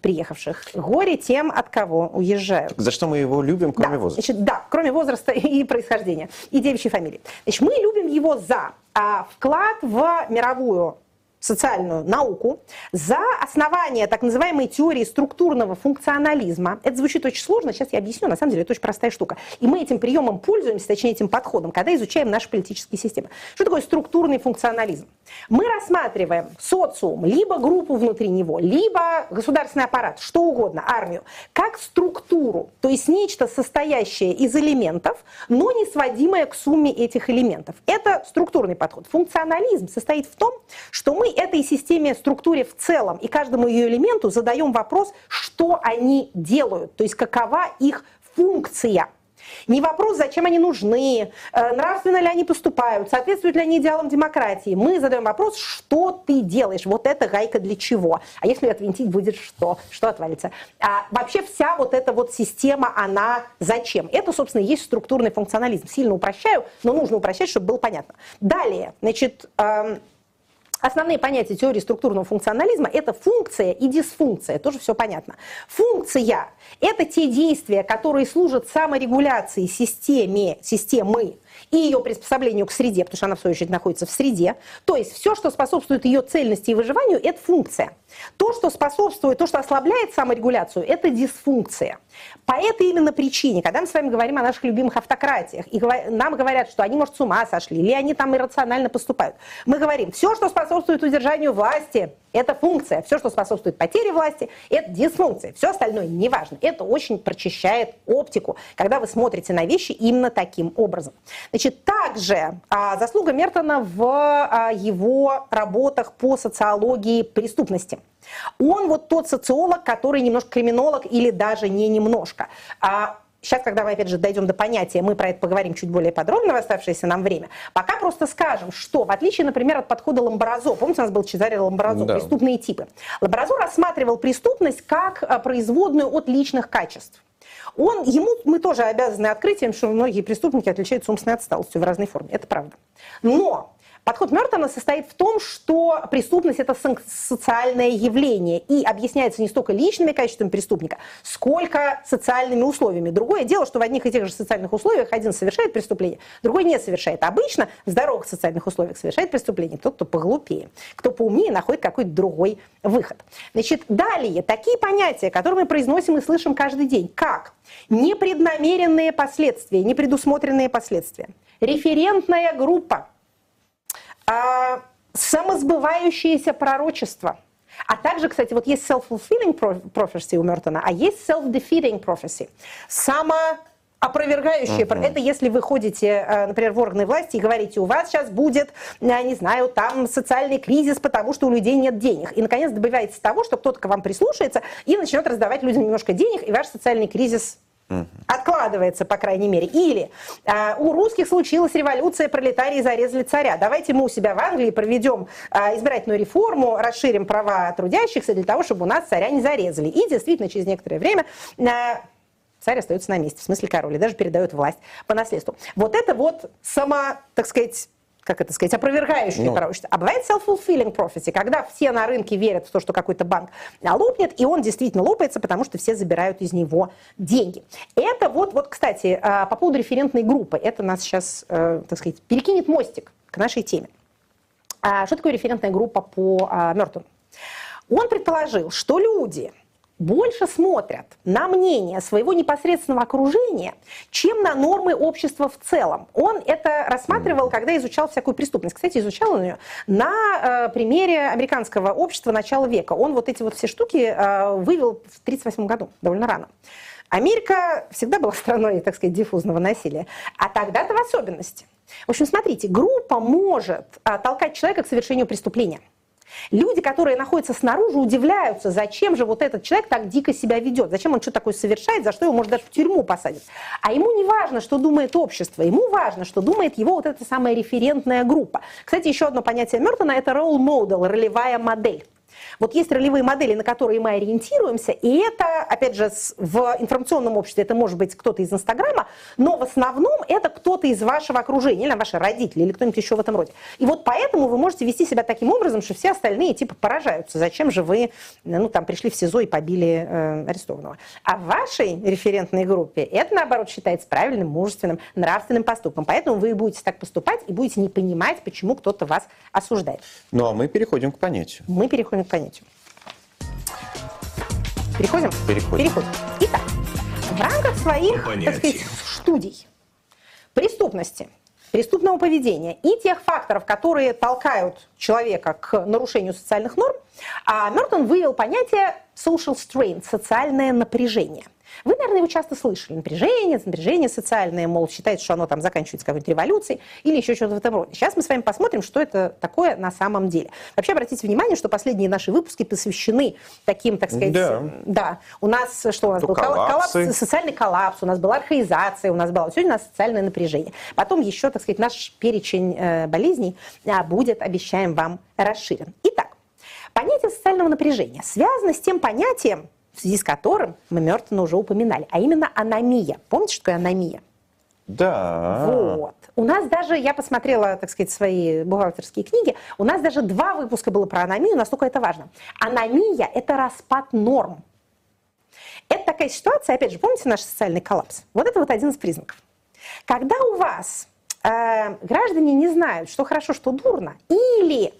приехавших. Горе тем, от кого уезжают. за что мы его любим, кроме Да, возраста. Значит, да, кроме возраста и происхождения, и девичьей фамилии. Значит, мы любим его за а, вклад в мировую социальную науку, за основание так называемой теории структурного функционализма. Это звучит очень сложно, сейчас я объясню, на самом деле это очень простая штука. И мы этим приемом пользуемся, точнее этим подходом, когда изучаем наши политические системы. Что такое структурный функционализм? Мы рассматриваем социум, либо группу внутри него, либо государственный аппарат, что угодно, армию, как структуру, то есть нечто состоящее из элементов, но не сводимое к сумме этих элементов. Это структурный подход. Функционализм состоит в том, что мы этой системе, структуре в целом и каждому ее элементу задаем вопрос, что они делают, то есть какова их функция. Не вопрос, зачем они нужны, э, нравственно ли они поступают, соответствуют ли они идеалам демократии. Мы задаем вопрос, что ты делаешь, вот эта гайка для чего. А если отвинтить будет что? Что отвалится? А вообще вся вот эта вот система, она зачем? Это, собственно, и есть структурный функционализм. Сильно упрощаю, но нужно упрощать, чтобы было понятно. Далее, значит, эм, Основные понятия теории структурного функционализма – это функция и дисфункция, тоже все понятно. Функция – это те действия, которые служат саморегуляции системе, системы и ее приспособлению к среде, потому что она, в свою очередь, находится в среде. То есть все, что способствует ее цельности и выживанию – это функция. То, что способствует, то, что ослабляет саморегуляцию – это дисфункция. По этой именно причине, когда мы с вами говорим о наших любимых автократиях, и нам говорят, что они, может, с ума сошли, или они там иррационально поступают, мы говорим, все, что способствует удержанию власти, это функция. Все, что способствует потере власти, это дисфункция. Все остальное не важно. Это очень прочищает оптику, когда вы смотрите на вещи именно таким образом. Значит, также а, заслуга Мертона в а, его работах по социологии преступности. Он вот тот социолог, который немножко криминолог или даже не немножко. А Сейчас, когда мы, опять же, дойдем до понятия, мы про это поговорим чуть более подробно в оставшееся нам время. Пока просто скажем, что в отличие, например, от подхода Ламбразо, помните, у нас был Чезаре Ламбразо, Да. преступные типы. Ламбразо рассматривал преступность как а, производную от личных качеств. Он, ему мы тоже обязаны открытием, что многие преступники отличаются умственной отсталостью в разной форме. Это правда. Но Подход Мертона состоит в том, что преступность – это социальное явление и объясняется не столько личными качествами преступника, сколько социальными условиями. Другое дело, что в одних и тех же социальных условиях один совершает преступление, другой не совершает. Обычно в здоровых социальных условиях совершает преступление тот, кто поглупее, кто поумнее находит какой-то другой выход. Значит, далее, такие понятия, которые мы произносим и слышим каждый день, как непреднамеренные последствия, непредусмотренные последствия, референтная группа, самосбывающееся пророчество. А также, кстати, вот есть self-fulfilling pro- prophecy у Мертона, а есть self-defeating prophecy. Самоопровергающее. про- Это если вы ходите, э, например, в органы власти и говорите, у вас сейчас будет, я не знаю, там социальный кризис, потому что у людей нет денег. И, наконец, добиваетесь того, что кто-то к вам прислушается и начнет раздавать людям немножко денег, и ваш социальный кризис Откладывается, по крайней мере. Или а, у русских случилась революция, пролетарии зарезали царя. Давайте мы у себя в Англии проведем а, избирательную реформу, расширим права трудящихся для того, чтобы у нас царя не зарезали. И действительно, через некоторое время а, царь остается на месте, в смысле король, и даже передает власть по наследству. Вот это вот само, так сказать, как это сказать, опровергающее Ну. пророчество. А бывает self-fulfilling prophecy, когда все на рынке верят в то, что какой-то банк а, лопнет, и он действительно лопается, потому что все забирают из него деньги. Это вот, вот кстати, а, по поводу референтной группы, это нас сейчас, э, так сказать, перекинет мостик к нашей теме. А, что такое референтная группа по а, Мертону? Он предположил, что люди больше смотрят на мнение своего непосредственного окружения, чем на нормы общества в целом. Он это рассматривал, когда изучал всякую преступность. Кстати, изучал он ее на э, примере американского общества начала века. Он вот эти вот все штуки э, вывел в 1938 году, довольно рано. Америка всегда была страной, так сказать, диффузного насилия, а тогда-то в особенности. В общем, смотрите, группа может а, толкать человека к совершению преступления – Люди, которые находятся снаружи, удивляются, зачем же вот этот человек так дико себя ведет, зачем он что такое совершает, за что его, может, даже в тюрьму посадят. А ему не важно, что думает общество, ему важно, что думает его вот эта самая референтная группа. Кстати, еще одно понятие Мертона – это role model, ролевая модель. Вот есть ролевые модели, на которые мы ориентируемся, и это, опять же, в информационном обществе это может быть кто-то из Инстаграма, но в основном это кто-то из вашего окружения, или ваши родители, или кто-нибудь еще в этом роде. И вот поэтому вы можете вести себя таким образом, что все остальные типа поражаются. Зачем же вы, ну, там, пришли в СИЗО и побили э, арестованного? А в вашей референтной группе это, наоборот, считается правильным, мужественным, нравственным поступком. Поэтому вы будете так поступать и будете не понимать, почему кто-то вас осуждает. Ну, а мы переходим к понятию. Мы переходим к понятию. Переходим? Переходим. Переходим. Итак, в рамках своих, так сказать, студий преступности, преступного поведения и тех факторов, которые толкают человека к нарушению социальных норм, а Мертон вывел понятие social strain, социальное напряжение. Вы, наверное, его часто слышали. Напряжение, напряжение социальное, мол, считается, что оно там заканчивается какой-нибудь революцией или еще что-то в этом роде. Сейчас мы с вами посмотрим, что это такое на самом деле. Вообще, обратите внимание, что последние наши выпуски посвящены таким, так сказать... Да. да у нас что у нас То был? Коллапс, социальный коллапс, у нас была архаизация, у нас было... Сегодня у нас социальное напряжение. Потом еще, так сказать, наш перечень э, болезней а, будет, обещаем вам, расширен. Итак, понятие социального напряжения связано с тем понятием, в связи с которым мы Мертона уже упоминали, а именно аномия. Помните, что такое аномия? Да. Вот. У нас даже, я посмотрела, так сказать, свои бухгалтерские книги, у нас даже два выпуска было про аномию, настолько это важно. Аномия – это распад норм. Это такая ситуация, опять же, помните наш социальный коллапс? Вот это вот один из признаков. Когда у вас э, граждане не знают, что хорошо, что дурно, или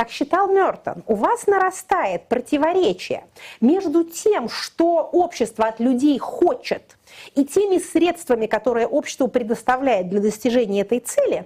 как считал Мертон, у вас нарастает противоречие между тем, что общество от людей хочет, и теми средствами, которые общество предоставляет для достижения этой цели,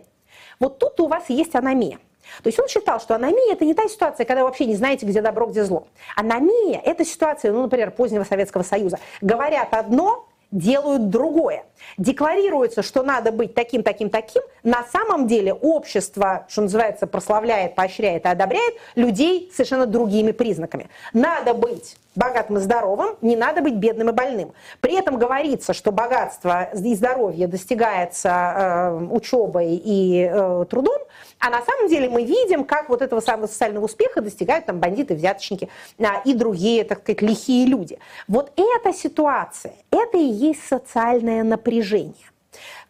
вот тут у вас есть аномия. То есть он считал, что аномия – это не та ситуация, когда вы вообще не знаете, где добро, где зло. Аномия – это ситуация, ну, например, позднего Советского Союза. Говорят одно, делают другое. Декларируется, что надо быть таким, таким, таким. На самом деле общество, что называется, прославляет, поощряет и одобряет людей совершенно другими признаками. Надо быть богатым и здоровым, не надо быть бедным и больным. При этом говорится, что богатство и здоровье достигается э, учебой и э, трудом, а на самом деле мы видим, как вот этого самого социального успеха достигают там бандиты, взяточники а, и другие, так сказать, лихие люди. Вот эта ситуация, это и есть социальное напряжение.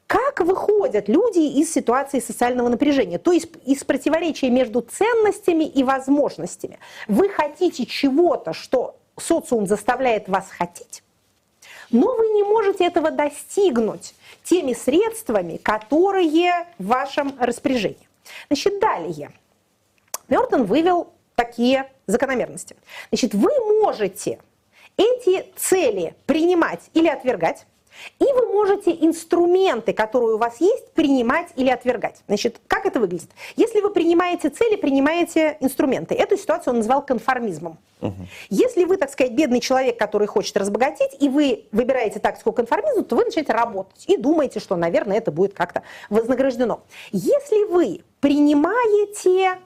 Как выходят люди из ситуации социального напряжения, то есть из противоречия между ценностями и возможностями? Вы хотите чего-то, что социум заставляет вас хотеть, но вы не можете этого достигнуть теми средствами, которые в вашем распоряжении. Значит, далее. Мертон вывел такие закономерности. Значит, вы можете эти цели принимать или отвергать, и вы можете инструменты, которые у вас есть, принимать или отвергать. Значит, как это выглядит? Если вы принимаете цели, принимаете инструменты. Эту ситуацию он назвал конформизмом. Угу. Если вы, так сказать, бедный человек, который хочет разбогатеть, и вы выбираете тактику конформизма, то вы начинаете работать и думаете, что, наверное, это будет как-то вознаграждено. Если вы принимаете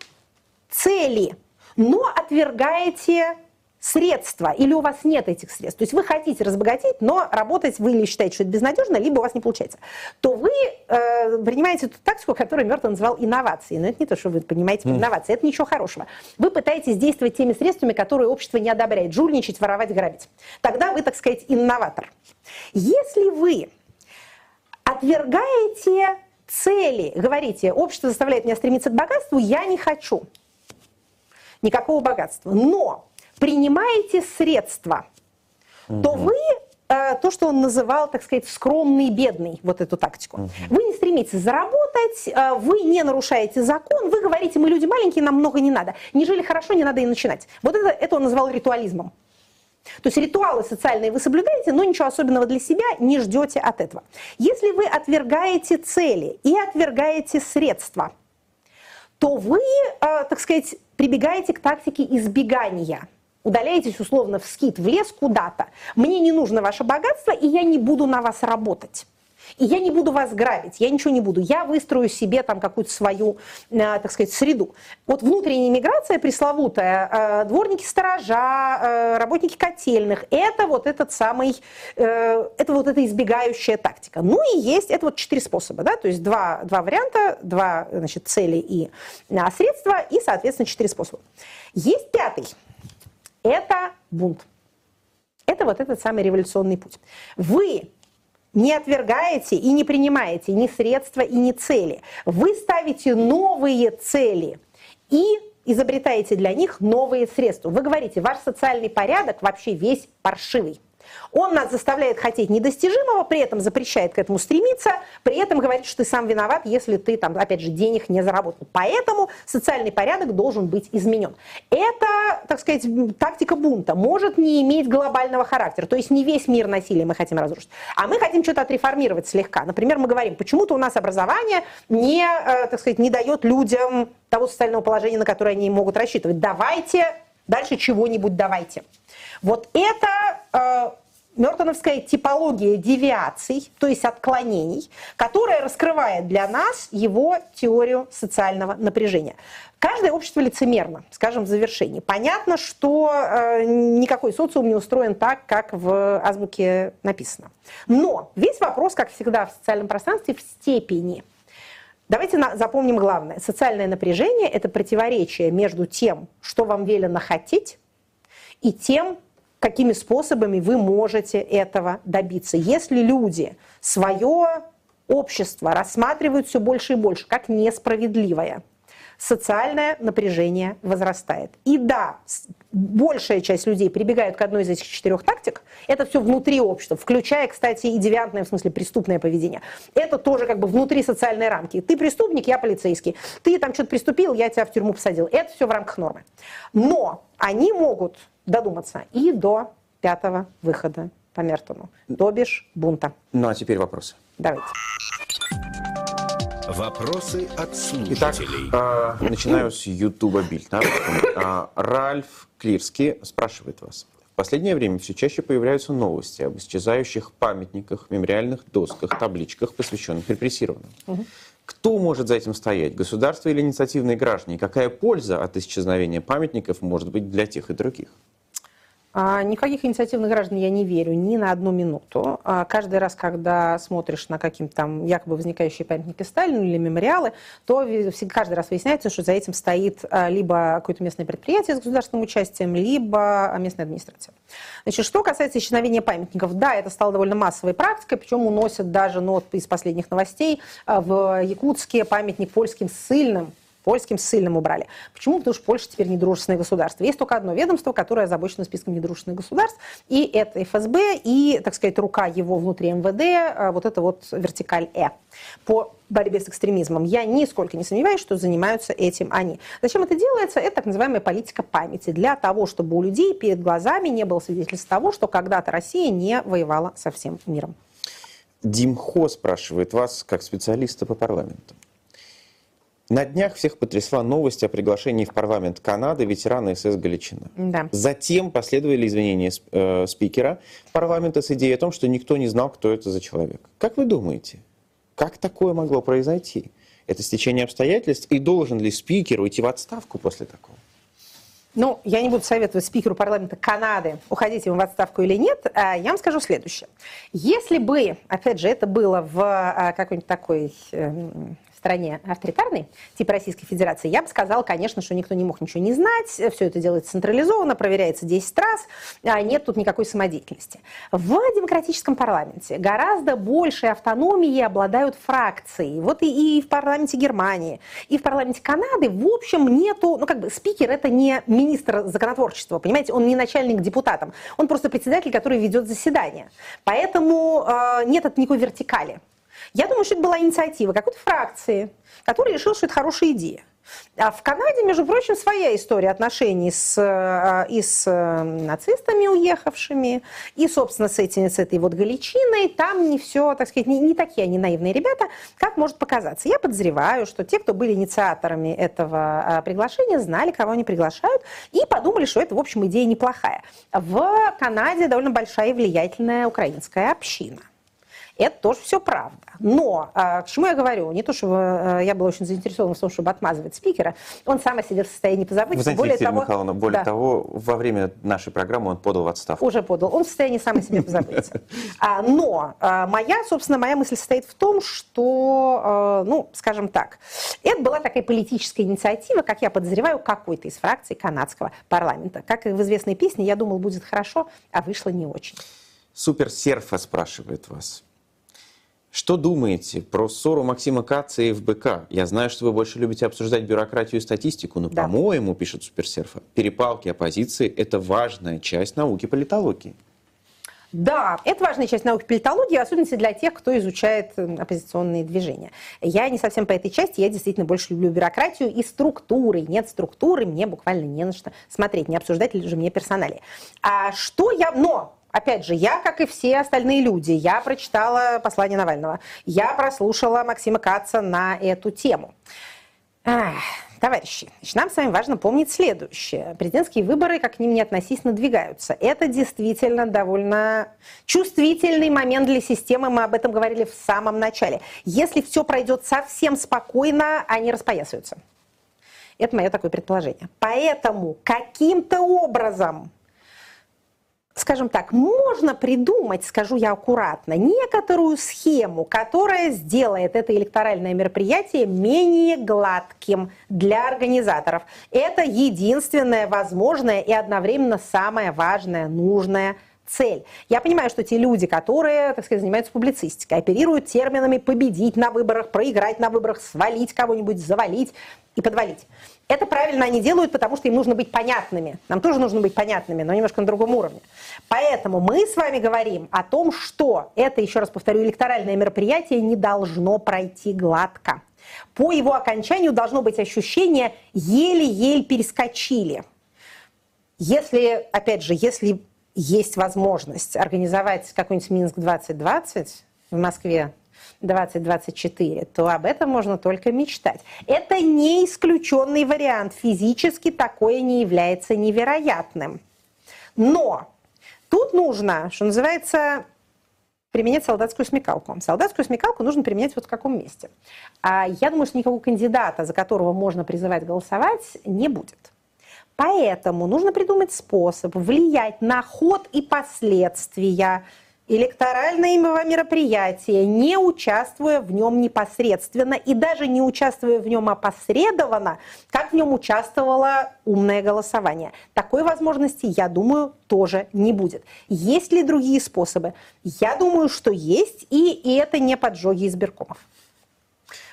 цели, но отвергаете средства, или у вас нет этих средств, то есть вы хотите разбогатеть, но работать вы или считаете, что это безнадежно, либо у вас не получается, то вы э, принимаете ту тактику, которую Мертон назвал инновацией. Но это не то, что вы понимаете mm. инновации, это ничего хорошего. Вы пытаетесь действовать теми средствами, которые общество не одобряет, жульничать, воровать, грабить. Тогда вы, так сказать, инноватор. Если вы отвергаете цели, говорите, общество заставляет меня стремиться к богатству, я не хочу никакого богатства. Но принимаете средства, угу. то вы э, то, что он называл, так сказать, скромный бедный, вот эту тактику. Угу. Вы не стремитесь заработать, э, вы не нарушаете закон, вы говорите, мы люди маленькие, нам много не надо. Не жили хорошо, не надо и начинать. Вот это, это он называл ритуализмом. То есть ритуалы социальные вы соблюдаете, но ничего особенного для себя не ждете от этого. Если вы отвергаете цели и отвергаете средства, то вы, э, так сказать, прибегаете к тактике избегания. Удаляетесь условно в скит, в лес куда-то. Мне не нужно ваше богатство, и я не буду на вас работать. И я не буду вас грабить, я ничего не буду. Я выстрою себе там какую-то свою, э, так сказать, среду. Вот внутренняя миграция пресловутая, э, дворники сторожа, э, работники котельных, это вот этот самый, это вот эта избегающая тактика. Ну и есть, это вот четыре способа, да, то есть два, два варианта, два, значит, цели и средства, и, соответственно, четыре способа. Есть пятый. Это бунт. Это вот этот самый революционный путь. Вы не отвергаете и не принимаете ни средства и ни цели. Вы ставите новые цели и изобретаете для них новые средства. Вы говорите, ваш социальный порядок вообще весь паршивый. Он нас заставляет хотеть недостижимого, при этом запрещает к этому стремиться, при этом говорит, что ты сам виноват, если ты там, опять же, денег не заработал. Поэтому социальный порядок должен быть изменен. Это, так сказать, тактика бунта может не иметь глобального характера. То есть не весь мир насилия мы хотим разрушить, а мы хотим что-то отреформировать слегка. Например, мы говорим, почему-то у нас образование не, э, так сказать, не дает людям того социального положения, на которое они могут рассчитывать. Давайте дальше чего-нибудь давайте. Вот это э, Мертоновская типология девиаций, то есть отклонений, которая раскрывает для нас его теорию социального напряжения. Каждое общество лицемерно, скажем, в завершении. Понятно, что э, никакой социум не устроен так, как в азбуке написано. Но весь вопрос, как всегда в социальном пространстве, в степени. Давайте на, запомним главное. Социальное напряжение – это противоречие между тем, что вам велено хотеть, и тем, какими способами вы можете этого добиться. Если люди свое общество рассматривают все больше и больше как несправедливое, социальное напряжение возрастает. И да, большая часть людей прибегают к одной из этих четырех тактик. Это все внутри общества, включая, кстати, и девиантное, в смысле, преступное поведение. Это тоже как бы внутри социальной рамки. Ты преступник, я полицейский. Ты там что-то приступил, я тебя в тюрьму посадил. Это все в рамках нормы. Но они могут додуматься и до пятого выхода по Мертону, то бишь бунта. Ну а теперь вопросы. Давайте. Вопросы от слушателей. Итак, э, начинаю с Ютуба Бильд. Э, Ральф Клирский спрашивает вас. В последнее время все чаще появляются новости об исчезающих памятниках, мемориальных досках, табличках, посвященных репрессированным. Угу. Кто может за этим стоять? Государство или инициативные граждане? Какая польза от исчезновения памятников может быть для тех и других? А, никаких инициативных граждан я не верю ни на одну минуту. А, каждый раз, когда смотришь на какие-то там якобы возникающие памятники Сталину или мемориалы, то каждый раз выясняется, что за этим стоит а, либо какое-то местное предприятие с государственным участием, либо местная администрация. Значит, что касается исчезновения памятников, да, это стало довольно массовой практикой, причем уносят даже, ну, из последних новостей, в Якутске памятник польским ссыльным, польским ссыльным убрали. Почему? Потому что Польша теперь недружественное государство. Есть только одно ведомство, которое озабочено списком недружественных государств, и это ФСБ, и, так сказать, рука его внутри МВД, а, вот это вот вертикаль Э по борьбе с экстремизмом. Я нисколько не сомневаюсь, что занимаются этим они. Зачем это делается? Это так называемая политика памяти. Для того, чтобы у людей перед глазами не было свидетельств того, что когда-то Россия не воевала со всем миром. Дим Хо спрашивает вас, как специалиста по парламенту. На днях всех потрясла новость о приглашении в парламент Канады ветерана СС Галичина. Да. Затем последовали извинения э, спикера парламента с идеей о том, что никто не знал, кто это за человек. Как вы думаете, как такое могло произойти? Это стечение обстоятельств? И должен ли спикер уйти в отставку после такого? Ну, я не буду советовать спикеру парламента Канады, уходить ему в отставку или нет. А я вам скажу следующее. Если бы, опять же, это было в а, какой-нибудь такой эм, стране авторитарной, типа Российской Федерации, я бы сказала, конечно, что никто не мог ничего не знать, все это делается централизованно, проверяется 10 раз, а нет тут никакой самодеятельности. В демократическом парламенте гораздо большей автономии обладают фракции. Вот и, и в парламенте Германии, и в парламенте Канады, в общем, нету, ну как бы спикер это не министр законотворчества, понимаете, он не начальник депутатам, он просто председатель, который ведет заседание. Поэтому э, нет никакой вертикали. Я думаю, что это была инициатива какой-то фракции, которая решила, что это хорошая идея. А в Канаде, между прочим, своя история отношений с, э, и с э, нацистами уехавшими, и, собственно, с, этими, с этой вот Галичиной. Там не все, так сказать, не, не такие они наивные ребята, как может показаться. Я подозреваю, что те, кто были инициаторами этого э, приглашения, знали, кого они приглашают, и подумали, что это, в общем, идея неплохая. В Канаде довольно большая и влиятельная украинская община. Это тоже все правда. Но а, к чему я говорю? Не то, что а, я была очень заинтересована в том, чтобы отмазывать спикера. Он сам о себе в состоянии позаботиться. Вы знаете, более Екатерина того, Михайловна, более да. того, во время нашей программы он подал в отставку. Уже подал. Он в состоянии сам о себе позаботиться. А, но а, моя, собственно, моя мысль состоит в том, что, а, ну, скажем так, это была такая политическая инициатива, как я подозреваю, какой-то из фракций канадского парламента. Как и в известной песне, я думал, будет хорошо, а вышло не очень. Супер Серфа спрашивает вас. Что думаете про ссору Максима Каца и ФБК? Я знаю, что вы больше любите обсуждать бюрократию и статистику, но, Да. по-моему, пишет Суперсерфа, перепалки оппозиции – это важная часть науки политологии. Да, это важная часть науки политологии, в особенности для тех, кто изучает э, оппозиционные движения. Я не совсем по этой части, я действительно больше люблю бюрократию и структуры. Нет структуры, мне буквально не на что смотреть, не обсуждать же мне персонали. А что я... Но Опять же, я, как и все остальные люди, я прочитала послание Навального, я прослушала Максима Каца на эту тему. Ах, Товарищи, значит, нам с вами важно помнить следующее. Президентские выборы, как к ним не относись, надвигаются. Это действительно довольно чувствительный момент для системы. Мы об этом говорили в самом начале. Если все пройдет совсем спокойно, они распоясаются. Это мое такое предположение. Поэтому каким-то образом скажем так, можно придумать, скажу я аккуратно, некоторую схему, которая сделает это электоральное мероприятие менее гладким для организаторов. Это единственная возможная и одновременно самая важная, нужная цель. Я понимаю, что те люди, которые, так сказать, занимаются публицистикой, оперируют терминами победить на выборах, проиграть на выборах, свалить кого-нибудь, завалить и подвалить. Это правильно они делают, потому что им нужно быть понятными. Нам тоже нужно быть понятными, но немножко на другом уровне. Поэтому мы с вами говорим о том, что это, еще раз повторю, электоральное мероприятие не должно пройти гладко. По его окончанию должно быть ощущение еле-еле перескочили. Если, опять же, если есть возможность организовать какой-нибудь Минск-2020 в Москве 2024, то об этом можно только мечтать. Это не исключенный вариант. Физически такое не является невероятным. Но тут нужно, что называется, применять солдатскую смекалку. Солдатскую смекалку нужно применять вот в каком месте. А я думаю, что никакого кандидата, за которого можно призывать голосовать, не будет. Поэтому нужно придумать способ влиять на ход и последствия электорального мероприятия, не участвуя в нем непосредственно и даже не участвуя в нем опосредованно, как в нем участвовало умное голосование. Такой возможности, я думаю, тоже не будет. Есть ли другие способы? Я думаю, что есть, и, и это не поджоги избиркомов.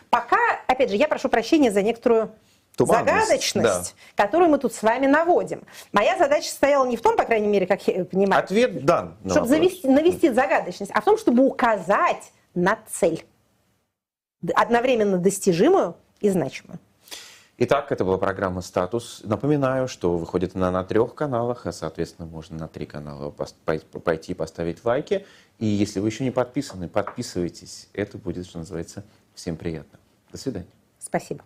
Пока, опять же, я прошу прощения за некоторую Туманность, загадочность, которую мы тут с вами наводим. Моя задача состояла не в том, по крайней мере, как я понимаю, Ответ дан. на чтобы вопрос. завести, навести загадочность, а в том, чтобы указать на цель. Одновременно достижимую и значимую. Итак, это была программа «Статус». Напоминаю, что выходит она на трех каналах, а, соответственно, можно на три канала пойти и поставить лайки. И если вы еще не подписаны, подписывайтесь. Это будет, что называется, всем приятно. До свидания. Спасибо.